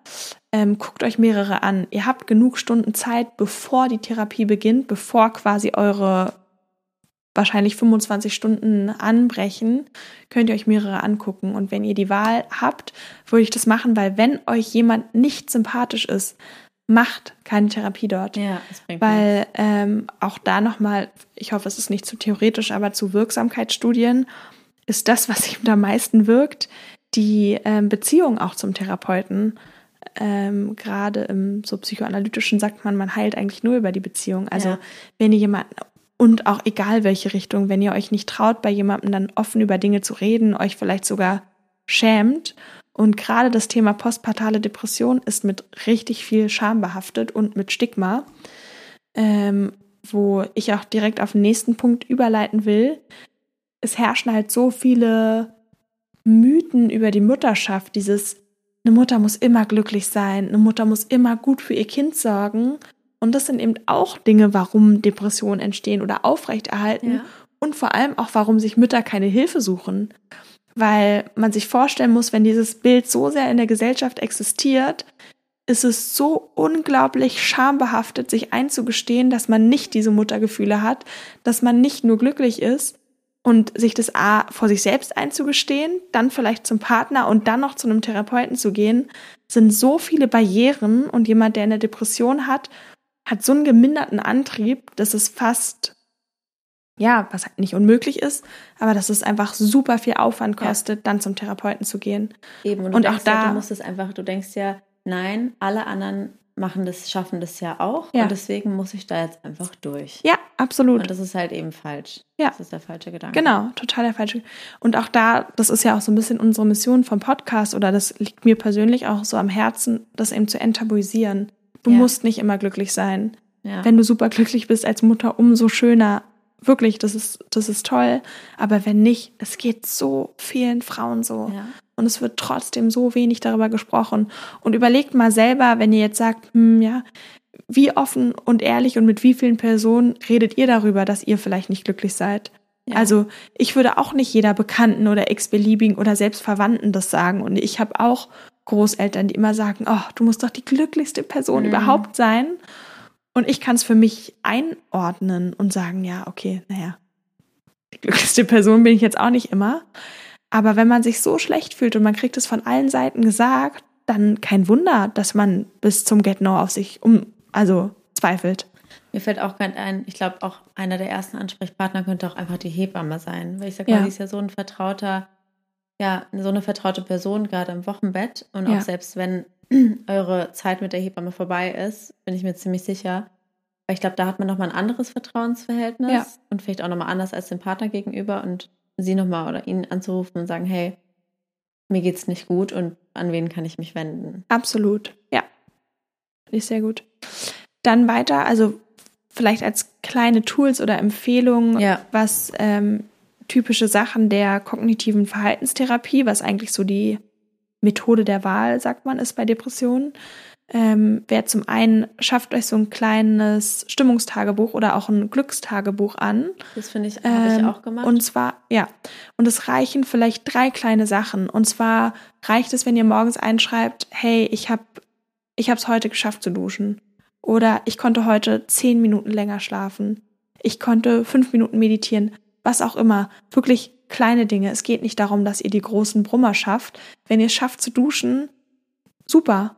Ähm, guckt euch mehrere an. Ihr habt genug Stunden Zeit, bevor die Therapie beginnt, bevor quasi eure wahrscheinlich 25 Stunden anbrechen, könnt ihr euch mehrere angucken. Und wenn ihr die Wahl habt, würde ich das machen, weil wenn euch jemand nicht sympathisch ist, macht keine Therapie dort. Ja, das bringt Weil ähm, auch da nochmal, ich hoffe, es ist nicht zu theoretisch, aber zu Wirksamkeitsstudien ist das, was ihm am meisten wirkt, die ähm, Beziehung auch zum Therapeuten. Ähm, Gerade im so psychoanalytischen sagt man, man heilt eigentlich nur über die Beziehung. Also ja. wenn ihr jemanden und auch egal welche Richtung, wenn ihr euch nicht traut, bei jemandem dann offen über Dinge zu reden, euch vielleicht sogar schämt. Und gerade das Thema postpartale Depression ist mit richtig viel Scham behaftet und mit Stigma, ähm, wo ich auch direkt auf den nächsten Punkt überleiten will. Es herrschen halt so viele Mythen über die Mutterschaft, dieses, eine Mutter muss immer glücklich sein, eine Mutter muss immer gut für ihr Kind sorgen. Und das sind eben auch Dinge, warum Depressionen entstehen oder aufrechterhalten ja. und vor allem auch, warum sich Mütter keine Hilfe suchen. Weil man sich vorstellen muss, wenn dieses Bild so sehr in der Gesellschaft existiert, ist es so unglaublich schambehaftet, sich einzugestehen, dass man nicht diese Muttergefühle hat, dass man nicht nur glücklich ist, und sich das A vor sich selbst einzugestehen, dann vielleicht zum Partner und dann noch zu einem Therapeuten zu gehen, sind so viele Barrieren und jemand, der eine Depression hat, hat so einen geminderten Antrieb, dass es fast, ja, was halt nicht unmöglich ist, aber dass es einfach super viel Aufwand kostet, ja. dann zum Therapeuten zu gehen. Eben, und, und auch da, ja, du musst es einfach, du denkst ja, nein, alle anderen machen das, schaffen das ja auch. Ja. Und deswegen muss ich da jetzt einfach durch. Ja, absolut. Und das ist halt eben falsch. Ja. Das ist der falsche Gedanke. Genau, total der falsche. Und auch da, das ist ja auch so ein bisschen unsere Mission vom Podcast oder das liegt mir persönlich auch so am Herzen, das eben zu enttabuisieren. Du Ja. musst nicht immer glücklich sein. Ja. Wenn du super glücklich bist als Mutter, umso schöner. Wirklich, das ist, das ist toll. Aber wenn nicht, es geht so vielen Frauen so. ja. Und es wird trotzdem so wenig darüber gesprochen. Und überlegt mal selber, wenn ihr jetzt sagt, hm, ja, wie offen und ehrlich und mit wie vielen Personen redet ihr darüber, dass ihr vielleicht nicht glücklich seid? Ja. Also ich würde auch nicht jeder Bekannten oder Ex-Beliebigen oder selbst Verwandten das sagen. Und ich habe auch Großeltern, die immer sagen, oh, du musst doch die glücklichste Person Mhm. überhaupt sein. Und ich kann es für mich einordnen und sagen, ja, okay, naja, die glücklichste Person bin ich jetzt auch nicht immer. Aber wenn man sich so schlecht fühlt und man kriegt es von allen Seiten gesagt, dann kein Wunder, dass man bis zum Get-No auf sich um, also zweifelt. Mir fällt auch gerade ein, ich glaube auch einer der ersten Ansprechpartner könnte auch einfach die Hebamme sein. Weil ich sag Ja. mal, sie ist ja so ein vertrauter, ja, so eine vertraute Person gerade im Wochenbett. Und Ja. auch selbst wenn eure Zeit mit der Hebamme vorbei ist, bin ich mir ziemlich sicher. Weil ich glaube, da hat man nochmal ein anderes Vertrauensverhältnis Ja. und vielleicht auch nochmal anders als dem Partner gegenüber und sie nochmal oder ihn anzurufen und sagen, hey, mir geht's nicht gut und an wen kann ich mich wenden? Absolut, ja. Finde ich sehr gut. Dann weiter, also vielleicht als kleine Tools oder Empfehlungen, Ja. was ähm, typische Sachen der kognitiven Verhaltenstherapie, was eigentlich so die Methode der Wahl, sagt man, ist bei Depressionen. Ähm, Wäre zum einen, schafft euch so ein kleines Stimmungstagebuch oder auch ein Glückstagebuch an. Das finde ich, habe ich Ähm, auch gemacht. Und zwar, ja. Und es reichen vielleicht drei kleine Sachen. Und zwar reicht es, wenn ihr morgens einschreibt, hey, ich habe ich es heute geschafft zu duschen. Oder ich konnte heute zehn Minuten länger schlafen. Ich konnte fünf Minuten meditieren. Was auch immer. Wirklich kleine Dinge. Es geht nicht darum, dass ihr die großen Brummer schafft. Wenn ihr es schafft zu duschen, super.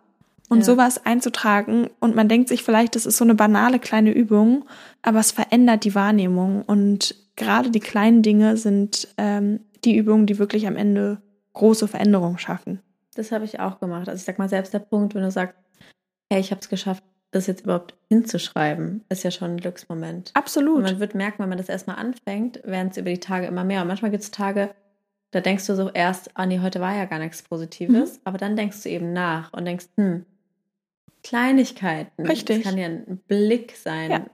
Und Ja. sowas einzutragen und man denkt sich vielleicht, das ist so eine banale kleine Übung, aber es verändert die Wahrnehmung und gerade die kleinen Dinge sind ähm, die Übungen, die wirklich am Ende große Veränderungen schaffen. Das habe ich auch gemacht. Also ich sag mal, selbst der Punkt, wenn du sagst, hey, ich habe es geschafft, das jetzt überhaupt hinzuschreiben, ist ja schon ein Glücksmoment. Und Absolut. man wird merken, wenn man das erstmal anfängt, werden es über die Tage immer mehr. Und manchmal gibt es Tage, da denkst du so erst, ah nee, heute war ja gar nichts Positives, aber dann denkst du eben nach und denkst, hm, Kleinigkeiten. Richtig. Das kann ja ein Blick sein. Ja.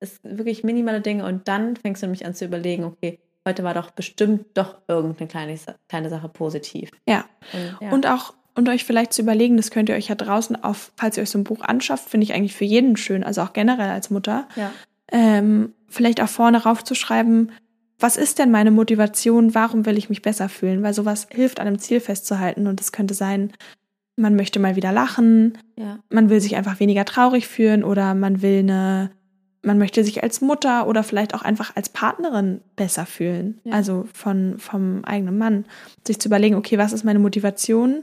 Es sind wirklich minimale Dinge und dann fängst du nämlich an zu überlegen, okay, heute war doch bestimmt doch irgendeine kleine, kleine Sache positiv. Ja. Und, ja. Und auch, und euch vielleicht zu überlegen, das könnt ihr euch ja draußen auf, falls ihr euch so ein Buch anschafft, finde ich eigentlich für jeden schön, also auch generell als Mutter, ja. ähm, vielleicht auch vorne raufzuschreiben, was ist denn meine Motivation, warum will ich mich besser fühlen? Weil sowas hilft, an einem Ziel festzuhalten und das könnte sein, man möchte mal wieder lachen, ja. man will sich einfach weniger traurig fühlen oder man will eine, man möchte sich als Mutter oder vielleicht auch einfach als Partnerin besser fühlen. Ja. Also von, vom eigenen Mann. Sich zu überlegen, okay, was ist meine Motivation?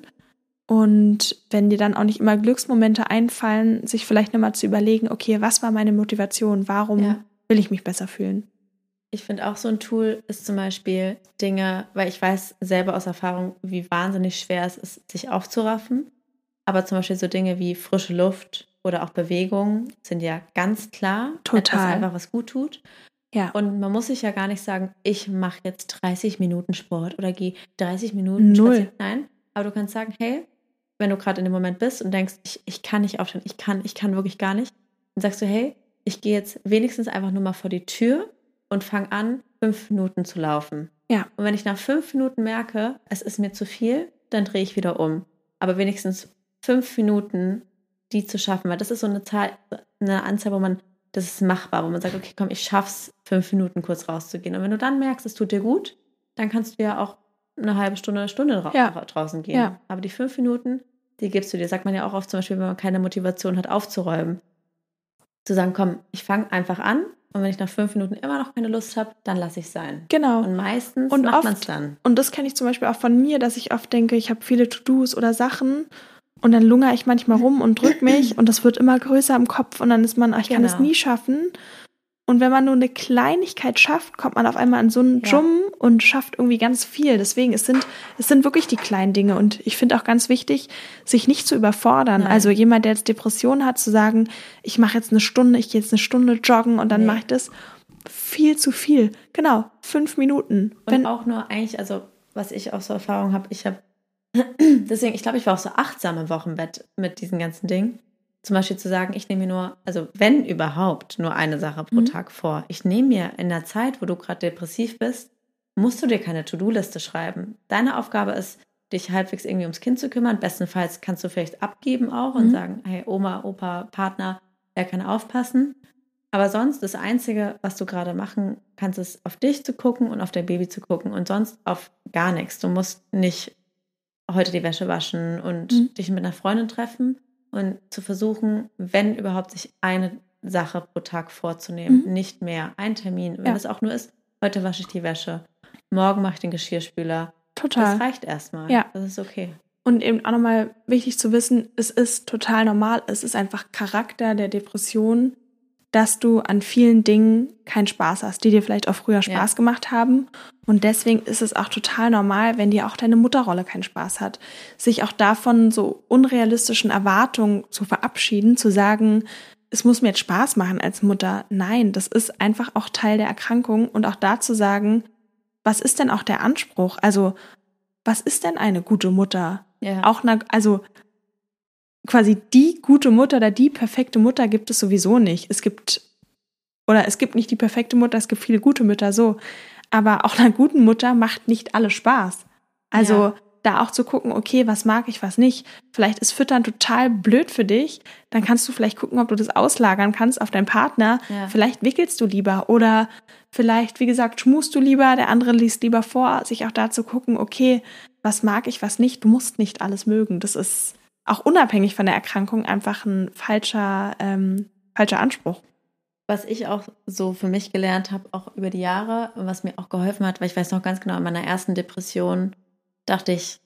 Und wenn dir dann auch nicht immer Glücksmomente einfallen, sich vielleicht nochmal zu überlegen, okay, was war meine Motivation? Warum Ja. will ich mich besser fühlen? Ich finde auch so ein Tool ist zum Beispiel Dinge, weil ich weiß selber aus Erfahrung, wie wahnsinnig schwer es ist, sich aufzuraffen. Aber zum Beispiel so Dinge wie frische Luft oder auch Bewegung sind ja ganz klar Total. etwas einfach, was gut tut. Ja. Und man muss sich ja gar nicht sagen, ich mache jetzt 30 Minuten Sport oder gehe 30 Minuten Null. spazieren. Nein, aber du kannst sagen, hey, wenn du gerade in dem Moment bist und denkst, ich, ich kann nicht aufstehen, ich kann, ich kann wirklich gar nicht, dann sagst du, hey, ich gehe jetzt wenigstens einfach nur mal vor die Tür und fange an, fünf Minuten zu laufen. Ja. Und wenn ich nach fünf Minuten merke, es ist mir zu viel, dann drehe ich wieder um. Aber wenigstens fünf Minuten, die zu schaffen, weil das ist so eine Zahl, eine Anzahl, wo man, das ist machbar, wo man sagt, okay, komm, ich schaff's, fünf Minuten kurz rauszugehen. Und wenn du dann merkst, es tut dir gut, dann kannst du ja auch eine halbe Stunde, eine Stunde Ja. draußen gehen. Ja. Aber die fünf Minuten, die gibst du dir. Sagt man ja auch oft zum Beispiel, wenn man keine Motivation hat, aufzuräumen. Zu sagen, komm, ich fange einfach an und wenn ich nach fünf Minuten immer noch keine Lust habe, dann lasse ich sein. Genau. Und meistens Und macht man es dann. Und das kenne ich zum Beispiel auch von mir, dass ich oft denke, ich habe viele To-Dos oder Sachen und dann lungere ich manchmal rum und drück mich und das wird immer größer im Kopf und dann ist man, ach, ich kann es Genau. nie schaffen. Und wenn man nur eine Kleinigkeit schafft, kommt man auf einmal an so einen ja. Und schafft irgendwie ganz viel. Deswegen, es sind, es sind wirklich die kleinen Dinge. Und ich finde auch ganz wichtig, sich nicht zu überfordern. Nein. Also jemand, der jetzt Depression hat, zu sagen, ich mache jetzt eine Stunde, ich gehe jetzt eine Stunde joggen und dann nee. mache ich das. Viel zu viel. Genau, fünf Minuten. Und wenn auch nur eigentlich, also was ich auch so Erfahrung habe, ich habe, deswegen, ich glaube, ich war auch so achtsam im Wochenbett mit diesen ganzen Dingen zum Beispiel zu sagen, ich nehme mir nur, also wenn überhaupt, nur eine Sache pro mhm. Tag vor. Ich nehme mir in der Zeit, wo du gerade depressiv bist, musst du dir keine To-Do-Liste schreiben. Deine Aufgabe ist, dich halbwegs irgendwie ums Kind zu kümmern. Bestenfalls kannst du vielleicht abgeben auch und mhm. sagen, hey, Oma, Opa, Partner, wer kann aufpassen? Aber sonst, das Einzige, was du gerade machen kannst, ist auf dich zu gucken und auf dein Baby zu gucken und sonst auf gar nichts. Du musst nicht heute die Wäsche waschen und mhm. dich mit einer Freundin treffen, und zu versuchen, wenn überhaupt, sich eine Sache pro Tag vorzunehmen, mhm. nicht mehr. Ein Termin, wenn ja. es auch nur ist, heute wasche ich die Wäsche, morgen mache ich den Geschirrspüler. Total. Das reicht erstmal. Ja. Das ist okay. Und eben auch nochmal wichtig zu wissen, es ist total normal, es ist einfach Charakter der Depression, dass du an vielen Dingen keinen Spaß hast, die dir vielleicht auch früher Spaß ja. gemacht haben. Und deswegen ist es auch total normal, wenn dir auch deine Mutterrolle keinen Spaß hat, sich auch davon so unrealistischen Erwartungen zu verabschieden, zu sagen, es muss mir jetzt Spaß machen als Mutter. Nein, das ist einfach auch Teil der Erkrankung und auch da zu sagen, was ist denn auch der Anspruch? Also, was ist denn eine gute Mutter? Ja. Auch eine, also quasi die gute Mutter oder die perfekte Mutter gibt es sowieso nicht. Es gibt, oder es gibt nicht die perfekte Mutter, es gibt viele gute Mütter so. Aber auch einer guten Mutter macht nicht alles Spaß. Also ja. da auch zu gucken, okay, was mag ich, was nicht. Vielleicht ist Füttern total blöd für dich. Dann kannst du vielleicht gucken, ob du das auslagern kannst auf deinen Partner. Ja. Vielleicht wickelst du lieber oder vielleicht, wie gesagt, schmust du lieber, der andere liest lieber vor, sich auch da zu gucken, okay, was mag ich, was nicht. Du musst nicht alles mögen. Das ist auch unabhängig von der Erkrankung einfach ein falscher, ähm, falscher Anspruch. Was ich auch so für mich gelernt habe, auch über die Jahre, was mir auch geholfen hat, weil ich weiß noch ganz genau, in meiner ersten Depression dachte ich,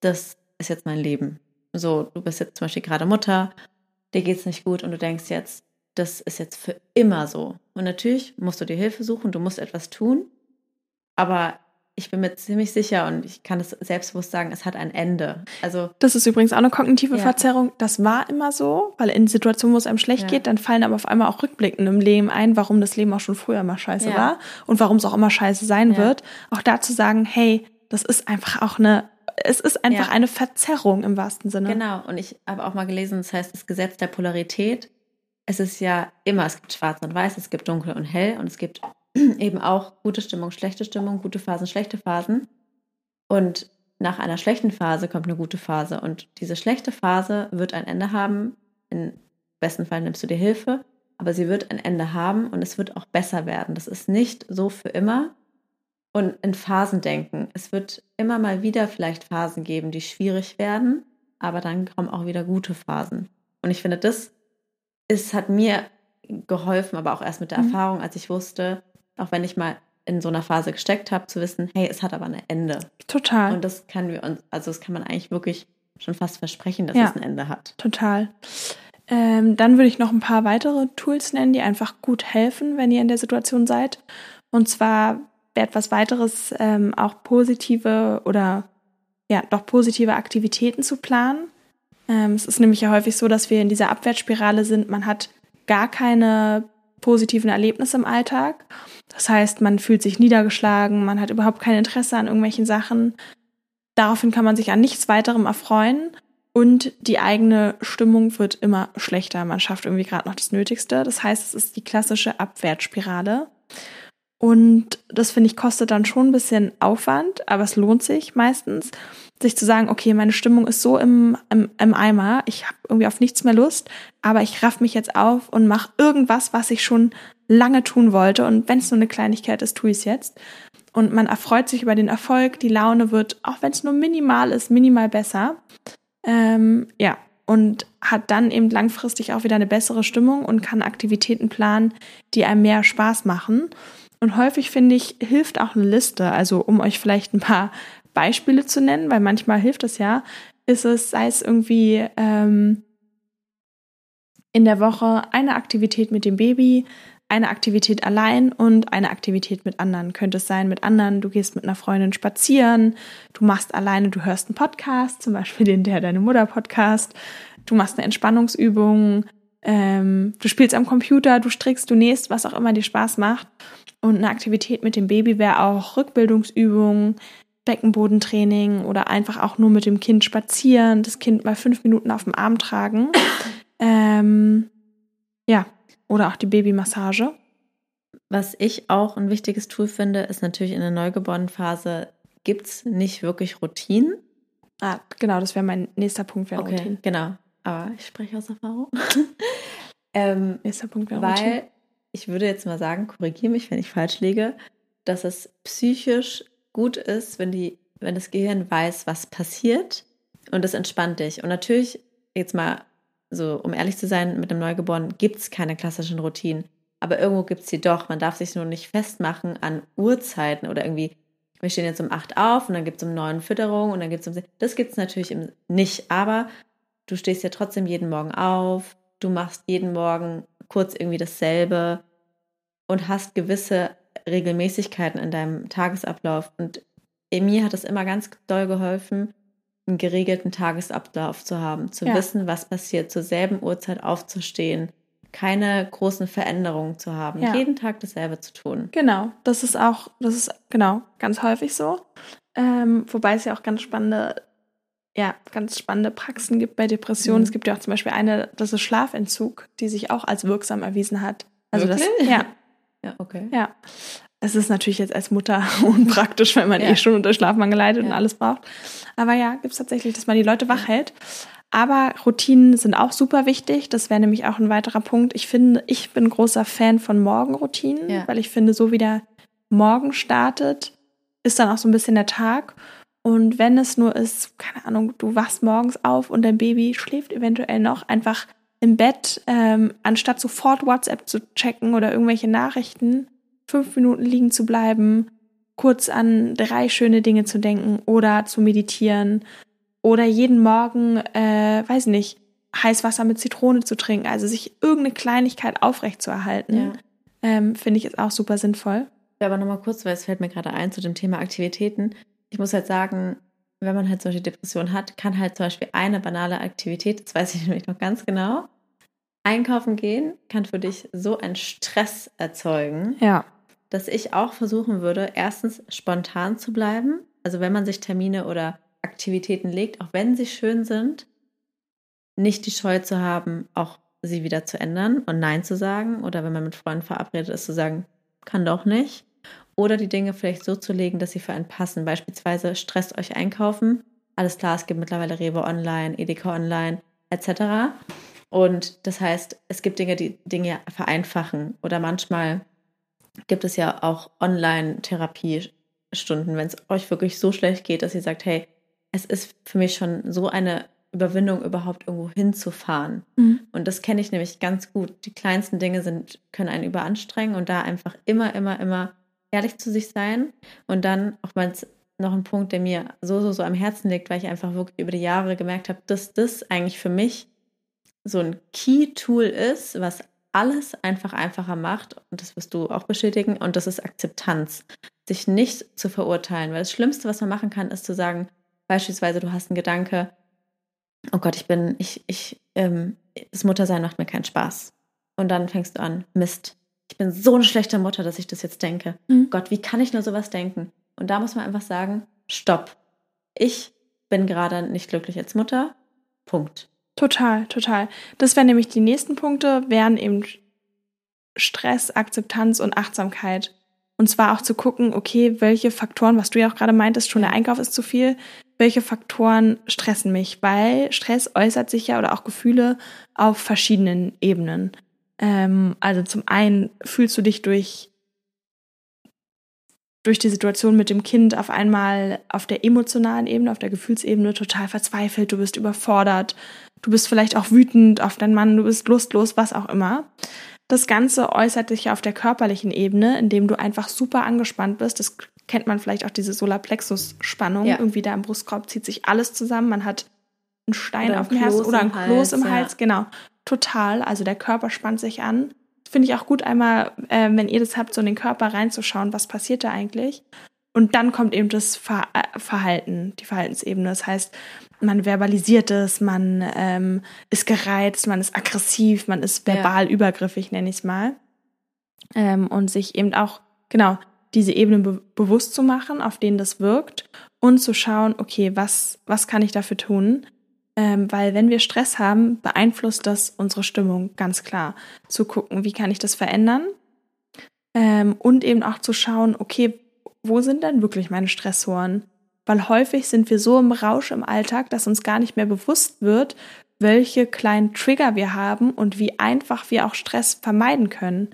das ist jetzt mein Leben. So, du bist jetzt zum Beispiel gerade Mutter, dir geht es nicht gut und du denkst jetzt, das ist jetzt für immer so. Und natürlich musst du dir Hilfe suchen, du musst etwas tun, aber ich bin mir ziemlich sicher und ich kann es selbstbewusst sagen, es hat ein Ende. Also das ist übrigens auch eine kognitive ja. Verzerrung. Das war immer so, weil in Situationen, wo es einem schlecht ja. geht, dann fallen aber auf einmal auch Rückblicken im Leben ein, warum das Leben auch schon früher mal scheiße ja. war und warum es auch immer scheiße sein wird. Auch da zu sagen, hey, das ist einfach auch eine es ist einfach eine Verzerrung im wahrsten Sinne. Genau. Und ich habe auch mal gelesen, das heißt, das Gesetz der Polarität. Es ist ja immer, es gibt schwarz und weiß, es gibt dunkel und hell und es gibt eben auch gute Stimmung, schlechte Stimmung, gute Phasen, schlechte Phasen. Und nach einer schlechten Phase kommt eine gute Phase. Und diese schlechte Phase wird ein Ende haben. Im besten Fall nimmst du dir Hilfe, aber sie wird ein Ende haben und es wird auch besser werden. Das ist nicht so für immer. Und in Phasen denken. Es wird immer mal wieder vielleicht Phasen geben, die schwierig werden, aber dann kommen auch wieder gute Phasen. Und ich finde, das ist, hat mir geholfen, aber auch erst mit der mhm. Erfahrung, als ich wusste, auch wenn ich mal in so einer Phase gesteckt habe, zu wissen, hey, es hat aber ein Ende. Total. Und das kann wir uns, also das kann man eigentlich wirklich schon fast versprechen, dass ja, es ein Ende hat. Total. Ähm, dann würde ich noch ein paar weitere Tools nennen, die einfach gut helfen, wenn ihr in der Situation seid. Und zwar wäre etwas weiteres ähm, auch positive oder ja, doch positive Aktivitäten zu planen. Ähm, es ist nämlich ja häufig so, dass wir in dieser Abwärtsspirale sind. Man hat gar keine positiven Erlebnisse im Alltag. Das heißt, man fühlt sich niedergeschlagen, man hat überhaupt kein Interesse an irgendwelchen Sachen. Daraufhin kann man sich an nichts weiterem erfreuen und die eigene Stimmung wird immer schlechter. Man schafft irgendwie gerade noch das Nötigste. Das heißt, es ist die klassische Abwärtsspirale. Und das finde ich kostet dann schon ein bisschen Aufwand, aber es lohnt sich meistens, sich zu sagen, okay, meine Stimmung ist so im, im, im Eimer, ich habe irgendwie auf nichts mehr Lust, aber ich raff mich jetzt auf und mache irgendwas, was ich schon lange tun wollte. Und wenn es nur eine Kleinigkeit ist, tue ich es jetzt. Und man erfreut sich über den Erfolg, die Laune wird, auch wenn es nur minimal ist, minimal besser. Ähm, ja, und hat dann eben langfristig auch wieder eine bessere Stimmung und kann Aktivitäten planen, die einem mehr Spaß machen. Und häufig finde ich, hilft auch eine Liste. Also um euch vielleicht ein paar Beispiele zu nennen, weil manchmal hilft es ja, ist es, sei es irgendwie ähm, in der Woche eine Aktivität mit dem Baby, eine Aktivität allein und eine Aktivität mit anderen. Könnte es sein mit anderen, du gehst mit einer Freundin spazieren, du machst alleine, du hörst einen Podcast, zum Beispiel den Der Deine Mutter Podcast, du machst eine Entspannungsübung, ähm, du spielst am Computer, du strickst, du nähst, was auch immer dir Spaß macht. Und eine Aktivität mit dem Baby wäre auch Rückbildungsübungen, Beckenbodentraining oder einfach auch nur mit dem Kind spazieren, das Kind mal fünf Minuten auf dem Arm tragen. Ähm, ja, oder auch die Babymassage. Was ich auch ein wichtiges Tool finde, ist natürlich in der Neugeborenenphase gibt es nicht wirklich Routinen. Ah, genau, das wäre mein nächster Punkt, wäre okay, Routinen. Genau, aber ich spreche aus Erfahrung. ähm, nächster Punkt wäre Weil Routinen. ich würde jetzt mal sagen, korrigiere mich, wenn ich falsch liege, dass es psychisch gut ist, wenn, die, wenn das Gehirn weiß, was passiert und es entspannt dich. Und natürlich, jetzt mal so, um ehrlich zu sein, mit einem Neugeborenen gibt es keine klassischen Routinen. Aber irgendwo gibt es sie doch. Man darf sich nur nicht festmachen an Uhrzeiten oder irgendwie, wir stehen jetzt um 8 auf und dann gibt es um 9 Fütterung und dann gibt es um Das gibt es natürlich nicht. Aber du stehst ja trotzdem jeden Morgen auf, du machst jeden Morgen kurz irgendwie dasselbe und hast gewisse Regelmäßigkeiten in deinem Tagesablauf. Und mir hat es immer ganz doll geholfen, einen geregelten Tagesablauf zu haben, zu Ja. wissen, was passiert, zur selben Uhrzeit aufzustehen, keine großen Veränderungen zu haben, Ja. jeden Tag dasselbe zu tun. Genau, das ist auch, das ist genau ganz häufig so. Ähm, wobei es ja auch ganz spannende, ja, ganz spannende Praxen gibt bei Depressionen. Mhm. Es gibt ja auch zum Beispiel eine, das ist Schlafentzug, die sich auch als wirksam erwiesen hat. Also Wirklich? das, ja, Ja, okay. ja. Es ist natürlich jetzt als Mutter unpraktisch, weil man Ja. eh schon unter Schlafmangel leidet und Ja. alles braucht. Aber ja, gibt es tatsächlich, dass man die Leute wach hält. Aber Routinen sind auch super wichtig. Das wäre nämlich auch ein weiterer Punkt. Ich finde, ich bin großer Fan von Morgenroutinen, Ja. weil ich finde, so wie der Morgen startet, ist dann auch so ein bisschen der Tag. Und wenn es nur ist, keine Ahnung, du wachst morgens auf und dein Baby schläft eventuell noch, einfach im Bett, ähm, anstatt sofort WhatsApp zu checken oder irgendwelche Nachrichten, fünf Minuten liegen zu bleiben, kurz an drei schöne Dinge zu denken oder zu meditieren oder jeden Morgen, äh, weiß nicht, Heißwasser mit Zitrone zu trinken, also sich irgendeine Kleinigkeit aufrechtzuerhalten, Ja. ähm, finde ich ist auch super sinnvoll. Ja, aber nochmal kurz, weil es fällt mir gerade ein zu dem Thema Aktivitäten. Ich muss halt sagen, wenn man halt solche Depressionen hat, kann halt zum Beispiel eine banale Aktivität, das weiß ich nämlich noch ganz genau, einkaufen gehen, kann für dich so einen Stress erzeugen, Ja. dass ich auch versuchen würde, erstens spontan zu bleiben. Also wenn man sich Termine oder Aktivitäten legt, auch wenn sie schön sind, nicht die Scheu zu haben, auch sie wieder zu ändern und Nein zu sagen. Oder wenn man mit Freunden verabredet ist, zu sagen, kann doch nicht. Oder die Dinge vielleicht so zu legen, dass sie für einen passen. Beispielsweise stresst euch einkaufen. Alles klar, es gibt mittlerweile Rewe Online, Edeka Online etc. Und das heißt, es gibt Dinge, die Dinge vereinfachen. Oder manchmal gibt es ja auch Online-Therapiestunden, wenn es euch wirklich so schlecht geht, dass ihr sagt, hey, es ist für mich schon so eine Überwindung, überhaupt irgendwo hinzufahren. Mhm. Und das kenne ich nämlich ganz gut. Die kleinsten Dinge sind, können einen überanstrengen und da einfach immer, immer, immer ehrlich zu sich sein. Und dann auch mal noch ein Punkt, der mir so, so, so am Herzen liegt, weil ich einfach wirklich über die Jahre gemerkt habe, dass das eigentlich für mich so ein Key-Tool ist, was alles einfach einfacher macht. Und das wirst du auch bestätigen. Und das ist Akzeptanz. Sich nicht zu verurteilen. Weil das Schlimmste, was man machen kann, ist zu sagen, beispielsweise, du hast einen Gedanke, oh Gott, ich bin, ich, ich, ähm, das Muttersein macht mir keinen Spaß. Und dann fängst du an, Mist, ich bin so eine schlechte Mutter, dass ich das jetzt denke. Mhm. Gott, wie kann ich nur sowas denken? Und da muss man einfach sagen, stopp. Ich bin gerade nicht glücklich als Mutter. Punkt. Total, total. Das wären nämlich die nächsten Punkte, wären eben Stress, Akzeptanz und Achtsamkeit. Und zwar auch zu gucken, okay, welche Faktoren, was du ja auch gerade meintest, schon der Einkauf ist zu viel, welche Faktoren stressen mich, weil Stress äußert sich ja oder auch Gefühle auf verschiedenen Ebenen. Ähm, also zum einen fühlst du dich durch durch die Situation mit dem Kind auf einmal auf der emotionalen Ebene, auf der Gefühlsebene total verzweifelt, du bist überfordert, du bist vielleicht auch wütend auf deinen Mann, du bist lustlos, was auch immer. Das Ganze äußert sich auf der körperlichen Ebene, indem du einfach super angespannt bist. Das kennt man vielleicht auch diese Solarplexus-Spannung. Ja. Irgendwie da im Brustkorb zieht sich alles zusammen. Man hat einen Stein Oder auf ein dem Herzen Kloß oder ein Kloß im Hals, Hals. ja. Genau. Total. Also der Körper spannt sich an. finde ich auch gut, einmal, äh, wenn ihr das habt, so in den Körper reinzuschauen, was passiert da eigentlich. Und dann kommt eben das Ver äh, Verhalten, die Verhaltensebene. Das heißt, man verbalisiert es, man ähm, ist gereizt, man ist aggressiv, man ist verbal ja. übergriffig, nenne ich es mal. Ähm, und sich eben auch, genau, diese Ebene be bewusst zu machen, auf denen das wirkt und zu schauen, okay, was, was kann ich dafür tun? Ähm, weil wenn wir Stress haben, beeinflusst das unsere Stimmung ganz klar. Zu gucken, wie kann ich das verändern? Ähm, und eben auch zu schauen, okay, wo sind denn wirklich meine Stressoren? Weil häufig sind wir so im Rausch im Alltag, dass uns gar nicht mehr bewusst wird, welche kleinen Trigger wir haben und wie einfach wir auch Stress vermeiden können.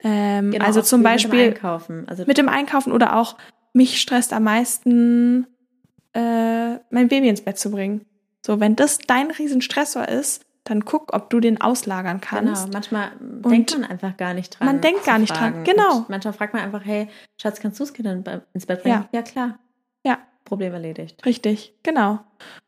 Ähm, genau, also zum Beispiel mit dem Einkaufen. Also mit dem Einkaufen oder auch mich stresst am meisten, äh, mein Baby ins Bett zu bringen. So, wenn das dein Riesenstressor ist, dann guck, ob du den auslagern kannst. Genau, manchmal und denkt man einfach gar nicht dran. Man denkt gar nicht fragen. dran, genau. Und manchmal fragt man einfach, hey, Schatz, kannst du das Kind ins Bett bringen? Ja, ja klar. Ja. Problem erledigt. Richtig, genau.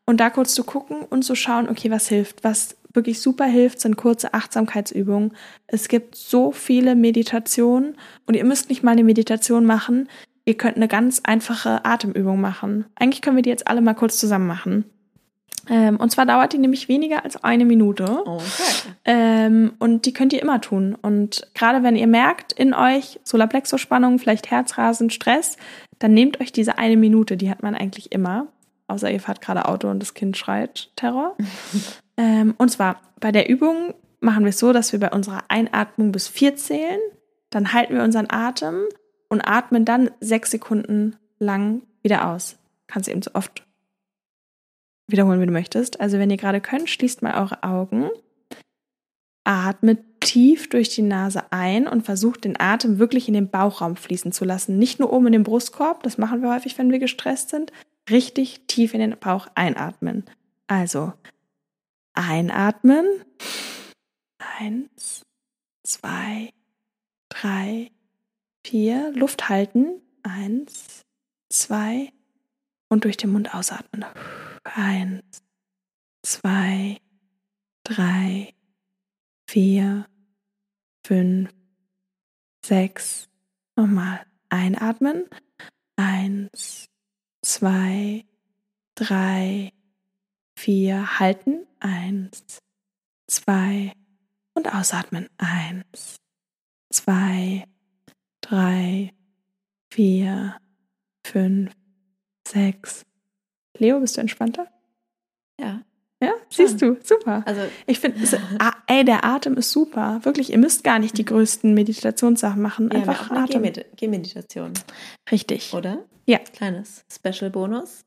Und da kurz zu gucken und zu schauen, okay, was hilft. Was wirklich super hilft, sind kurze Achtsamkeitsübungen. Es gibt so viele Meditationen und ihr müsst nicht mal eine Meditation machen. Ihr könnt eine ganz einfache Atemübung machen. Eigentlich können wir die jetzt alle mal kurz zusammen machen. Ähm, und zwar dauert die nämlich weniger als eine Minute. Okay. Ähm, und die könnt ihr immer tun. Und gerade wenn ihr merkt in euch Solarplexus-Spannung, vielleicht Herzrasen, Stress, dann nehmt euch diese eine Minute, die hat man eigentlich immer. Außer ihr fahrt gerade Auto und das Kind schreit Terror. ähm, und zwar bei der Übung machen wir es so, dass wir bei unserer Einatmung bis vier zählen. Dann halten wir unseren Atem und atmen dann sechs Sekunden lang wieder aus. Kannst du eben so oft wiederholen, wie du möchtest. Also wenn ihr gerade könnt, schließt mal eure Augen, atmet tief durch die Nase ein und versucht den Atem wirklich in den Bauchraum fließen zu lassen. Nicht nur oben in den Brustkorb, das machen wir häufig, wenn wir gestresst sind, richtig tief in den Bauch einatmen. Also einatmen. Eins, zwei, drei, vier. Luft halten. Eins, zwei. Und durch den Mund ausatmen. Eins, zwei, drei, vier, fünf, sechs. Nochmal einatmen. Eins, zwei, drei, vier. Halten. Eins, zwei. Und ausatmen. Eins, zwei, drei, vier, fünf, sechs, Leo, bist du entspannter? Ja. Ja, siehst du, super. Also ich finde, ey, der Atem ist super. Wirklich, ihr müsst gar nicht die größten Meditationssachen machen. Ja, Einfach auch Atem. Gehmeditation. Richtig. Oder? Ja. Kleines Special Bonus.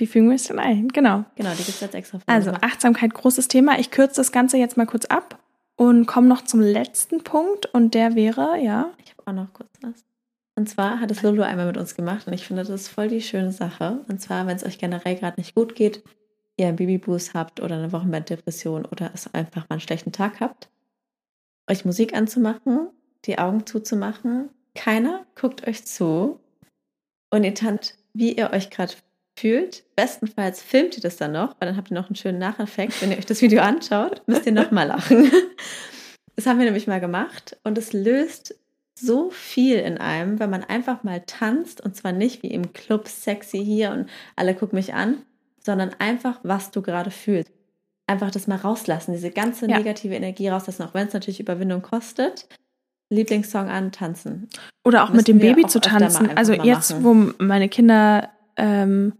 Die fügen wir jetzt dann ein, genau. Genau, die gibt es jetzt extra. Also Achtsamkeit, großes Thema. Ich kürze das Ganze jetzt mal kurz ab und komme noch zum letzten Punkt und der wäre, ja. Ich habe auch noch kurz was. Und zwar hat es Lulu einmal mit uns gemacht und ich finde, das ist voll die schöne Sache. Und zwar, wenn es euch generell gerade nicht gut geht, ihr einen Babyboost habt oder eine Wochenbettdepression oder es einfach mal einen schlechten Tag habt, euch Musik anzumachen, die Augen zuzumachen. Keiner guckt euch zu und ihr tanzt, wie ihr euch gerade fühlt. Bestenfalls filmt ihr das dann noch, weil dann habt ihr noch einen schönen Nacheffekt. Wenn ihr euch das Video anschaut, müsst ihr nochmal lachen. Das haben wir nämlich mal gemacht und es löst so viel in einem, wenn man einfach mal tanzt und zwar nicht wie im Club sexy hier und alle gucken mich an, sondern einfach, was du gerade fühlst. Einfach das mal rauslassen, diese ganze negative ja. Energie rauslassen, auch wenn es natürlich Überwindung kostet. Lieblingssong an, tanzen. Oder auch Müssen mit dem Baby zu tanzen. Also jetzt, machen. wo meine Kinder ähm,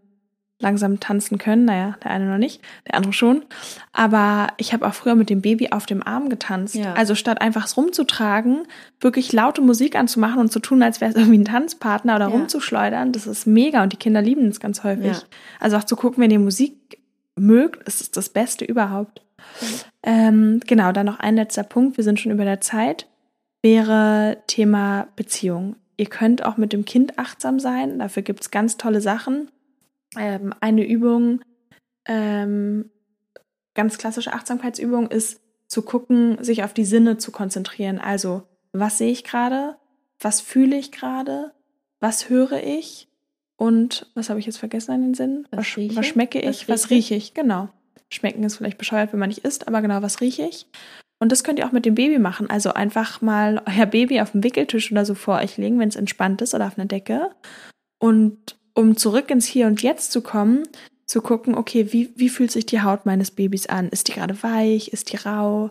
langsam tanzen können. Naja, der eine noch nicht, der andere schon. Aber ich habe auch früher mit dem Baby auf dem Arm getanzt. Ja. Also statt einfach es rumzutragen, wirklich laute Musik anzumachen und zu tun, als wäre es irgendwie ein Tanzpartner oder ja. rumzuschleudern, das ist mega und die Kinder lieben es ganz häufig. Ja. Also auch zu gucken, wenn ihr Musik mögt, ist es das Beste überhaupt. Mhm. Ähm, genau, dann noch ein letzter Punkt, wir sind schon über der Zeit, wäre Thema Beziehung. Ihr könnt auch mit dem Kind achtsam sein, dafür gibt es ganz tolle Sachen ähm, eine Übung, ähm, ganz klassische Achtsamkeitsübung ist zu gucken, sich auf die Sinne zu konzentrieren. Also, was sehe ich gerade? Was fühle ich gerade? Was höre ich? Und was habe ich jetzt vergessen an den Sinn? Was, was, was schmecke ich? Was, was rieche ich? Genau. Schmecken ist vielleicht bescheuert, wenn man nicht isst, aber genau, was rieche ich? Und das könnt ihr auch mit dem Baby machen. Also einfach mal euer Baby auf dem Wickeltisch oder so vor euch legen, wenn es entspannt ist oder auf einer Decke. Und um zurück ins Hier und Jetzt zu kommen, zu gucken, okay, wie, wie fühlt sich die Haut meines Babys an? Ist die gerade weich? Ist die rau?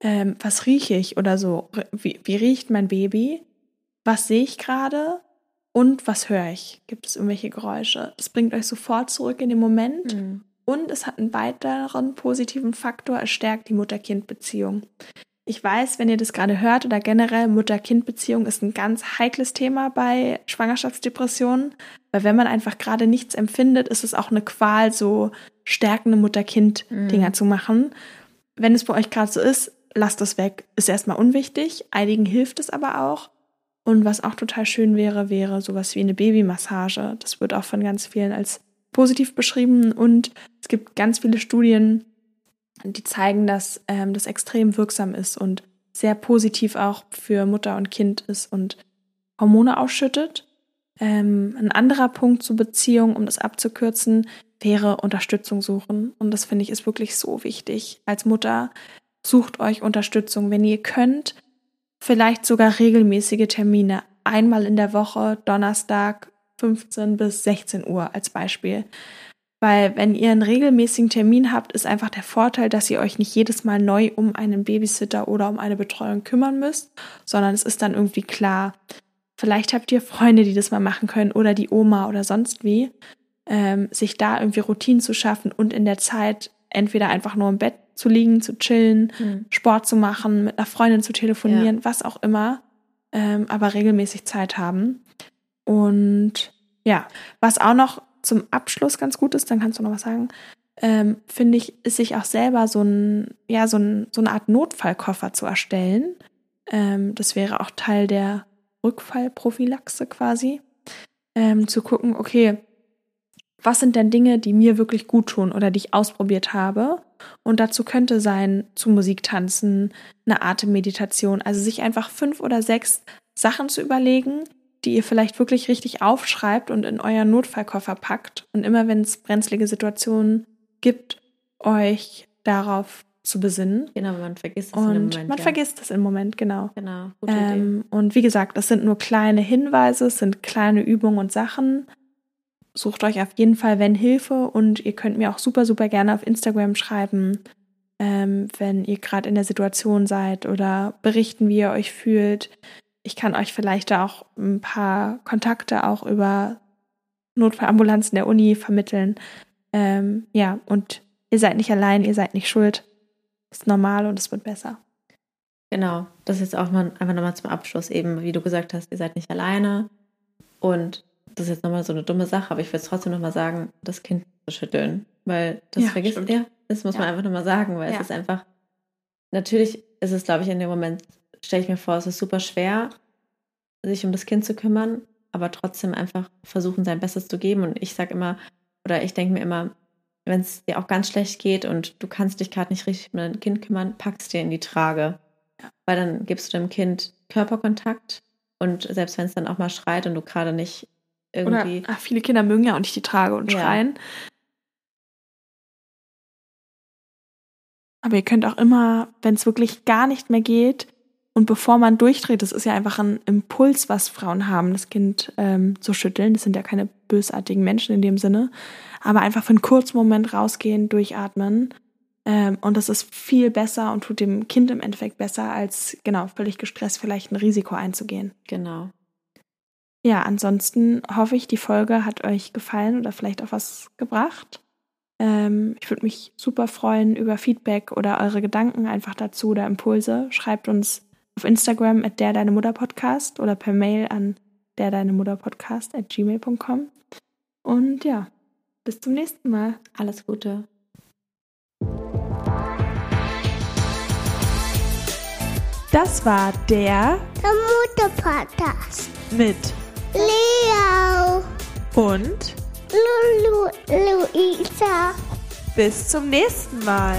Ähm, was rieche ich oder so? Wie, wie riecht mein Baby? Was sehe ich gerade? Und was höre ich? Gibt es irgendwelche Geräusche? Das bringt euch sofort zurück in den Moment. Mhm. Und es hat einen weiteren positiven Faktor, es stärkt die Mutter-Kind-Beziehung. Ich weiß, wenn ihr das gerade hört oder generell Mutter-Kind-Beziehung ist ein ganz heikles Thema bei Schwangerschaftsdepressionen, weil wenn man einfach gerade nichts empfindet, ist es auch eine Qual, so stärkende Mutter-Kind-Dinger mhm. zu machen. Wenn es bei euch gerade so ist, lasst es weg. Ist erstmal unwichtig. Einigen hilft es aber auch. Und was auch total schön wäre, wäre sowas wie eine Babymassage. Das wird auch von ganz vielen als positiv beschrieben und es gibt ganz viele Studien, die zeigen, dass ähm, das extrem wirksam ist und sehr positiv auch für Mutter und Kind ist und Hormone ausschüttet. Ähm, ein anderer Punkt zur Beziehung, um das abzukürzen, wäre Unterstützung suchen. Und das finde ich ist wirklich so wichtig. Als Mutter sucht euch Unterstützung, wenn ihr könnt. Vielleicht sogar regelmäßige Termine. Einmal in der Woche, Donnerstag, 15 bis 16 Uhr als Beispiel. Weil wenn ihr einen regelmäßigen Termin habt, ist einfach der Vorteil, dass ihr euch nicht jedes Mal neu um einen Babysitter oder um eine Betreuung kümmern müsst, sondern es ist dann irgendwie klar. Vielleicht habt ihr Freunde, die das mal machen können oder die Oma oder sonst wie. Ähm, sich da irgendwie Routinen zu schaffen und in der Zeit entweder einfach nur im Bett zu liegen, zu chillen, mhm. Sport zu machen, mit einer Freundin zu telefonieren, ja. was auch immer, ähm, aber regelmäßig Zeit haben. Und ja, was auch noch zum Abschluss ganz gut ist, dann kannst du noch was sagen, ähm, finde ich, ist sich auch selber so ein, ja, so, ein, so eine Art Notfallkoffer zu erstellen. Ähm, das wäre auch Teil der Rückfallprophylaxe quasi. Ähm, zu gucken, okay, was sind denn Dinge, die mir wirklich gut tun oder die ich ausprobiert habe? Und dazu könnte sein, zu Musik tanzen, eine Atemmeditation, also sich einfach fünf oder sechs Sachen zu überlegen, die ihr vielleicht wirklich richtig aufschreibt und in euren Notfallkoffer packt und immer wenn es brenzlige Situationen gibt, euch darauf zu besinnen. Genau, man vergisst es und im Moment. Man ja. vergisst es im Moment, genau. Genau. Ähm, und wie gesagt, das sind nur kleine Hinweise, es sind kleine Übungen und Sachen. Sucht euch auf jeden Fall, wenn Hilfe und ihr könnt mir auch super, super gerne auf Instagram schreiben, ähm, wenn ihr gerade in der Situation seid oder berichten, wie ihr euch fühlt ich kann euch vielleicht auch ein paar Kontakte auch über Notfallambulanzen der Uni vermitteln. Ähm, ja, und ihr seid nicht allein, ihr seid nicht schuld. Ist normal und es wird besser. Genau, das ist jetzt auch mal einfach nochmal zum Abschluss eben, wie du gesagt hast, ihr seid nicht alleine. Und das ist jetzt nochmal so eine dumme Sache, aber ich will es trotzdem nochmal sagen, das Kind zu schütteln. Weil das ja, vergisst ihr. Das muss ja. man einfach nochmal sagen, weil ja. es ist einfach, natürlich ist es, glaube ich, in dem Moment stelle ich mir vor, es ist super schwer, sich um das Kind zu kümmern, aber trotzdem einfach versuchen, sein Bestes zu geben. Und ich sage immer, oder ich denke mir immer, wenn es dir auch ganz schlecht geht und du kannst dich gerade nicht richtig um dein Kind kümmern, packst dir in die Trage. Weil dann gibst du dem Kind Körperkontakt und selbst wenn es dann auch mal schreit und du gerade nicht irgendwie. Oder, ach, viele Kinder mögen ja auch nicht die Trage und ja. schreien. Aber ihr könnt auch immer, wenn es wirklich gar nicht mehr geht, und bevor man durchdreht, das ist ja einfach ein Impuls, was Frauen haben, das Kind ähm, zu schütteln. Das sind ja keine bösartigen Menschen in dem Sinne. Aber einfach für einen kurzen Moment rausgehen, durchatmen. Ähm, und das ist viel besser und tut dem Kind im Endeffekt besser, als genau, völlig gestresst vielleicht ein Risiko einzugehen. Genau. Ja, ansonsten hoffe ich, die Folge hat euch gefallen oder vielleicht auch was gebracht. Ähm, ich würde mich super freuen über Feedback oder eure Gedanken einfach dazu oder Impulse. Schreibt uns auf Instagram at der deine Mutter Podcast oder per Mail an der deine Mutter Podcast at gmail.com. Und ja, bis zum nächsten Mal. Alles Gute. Das war der, der Mutter Podcast mit Leo und Lulu Luisa. Bis zum nächsten Mal.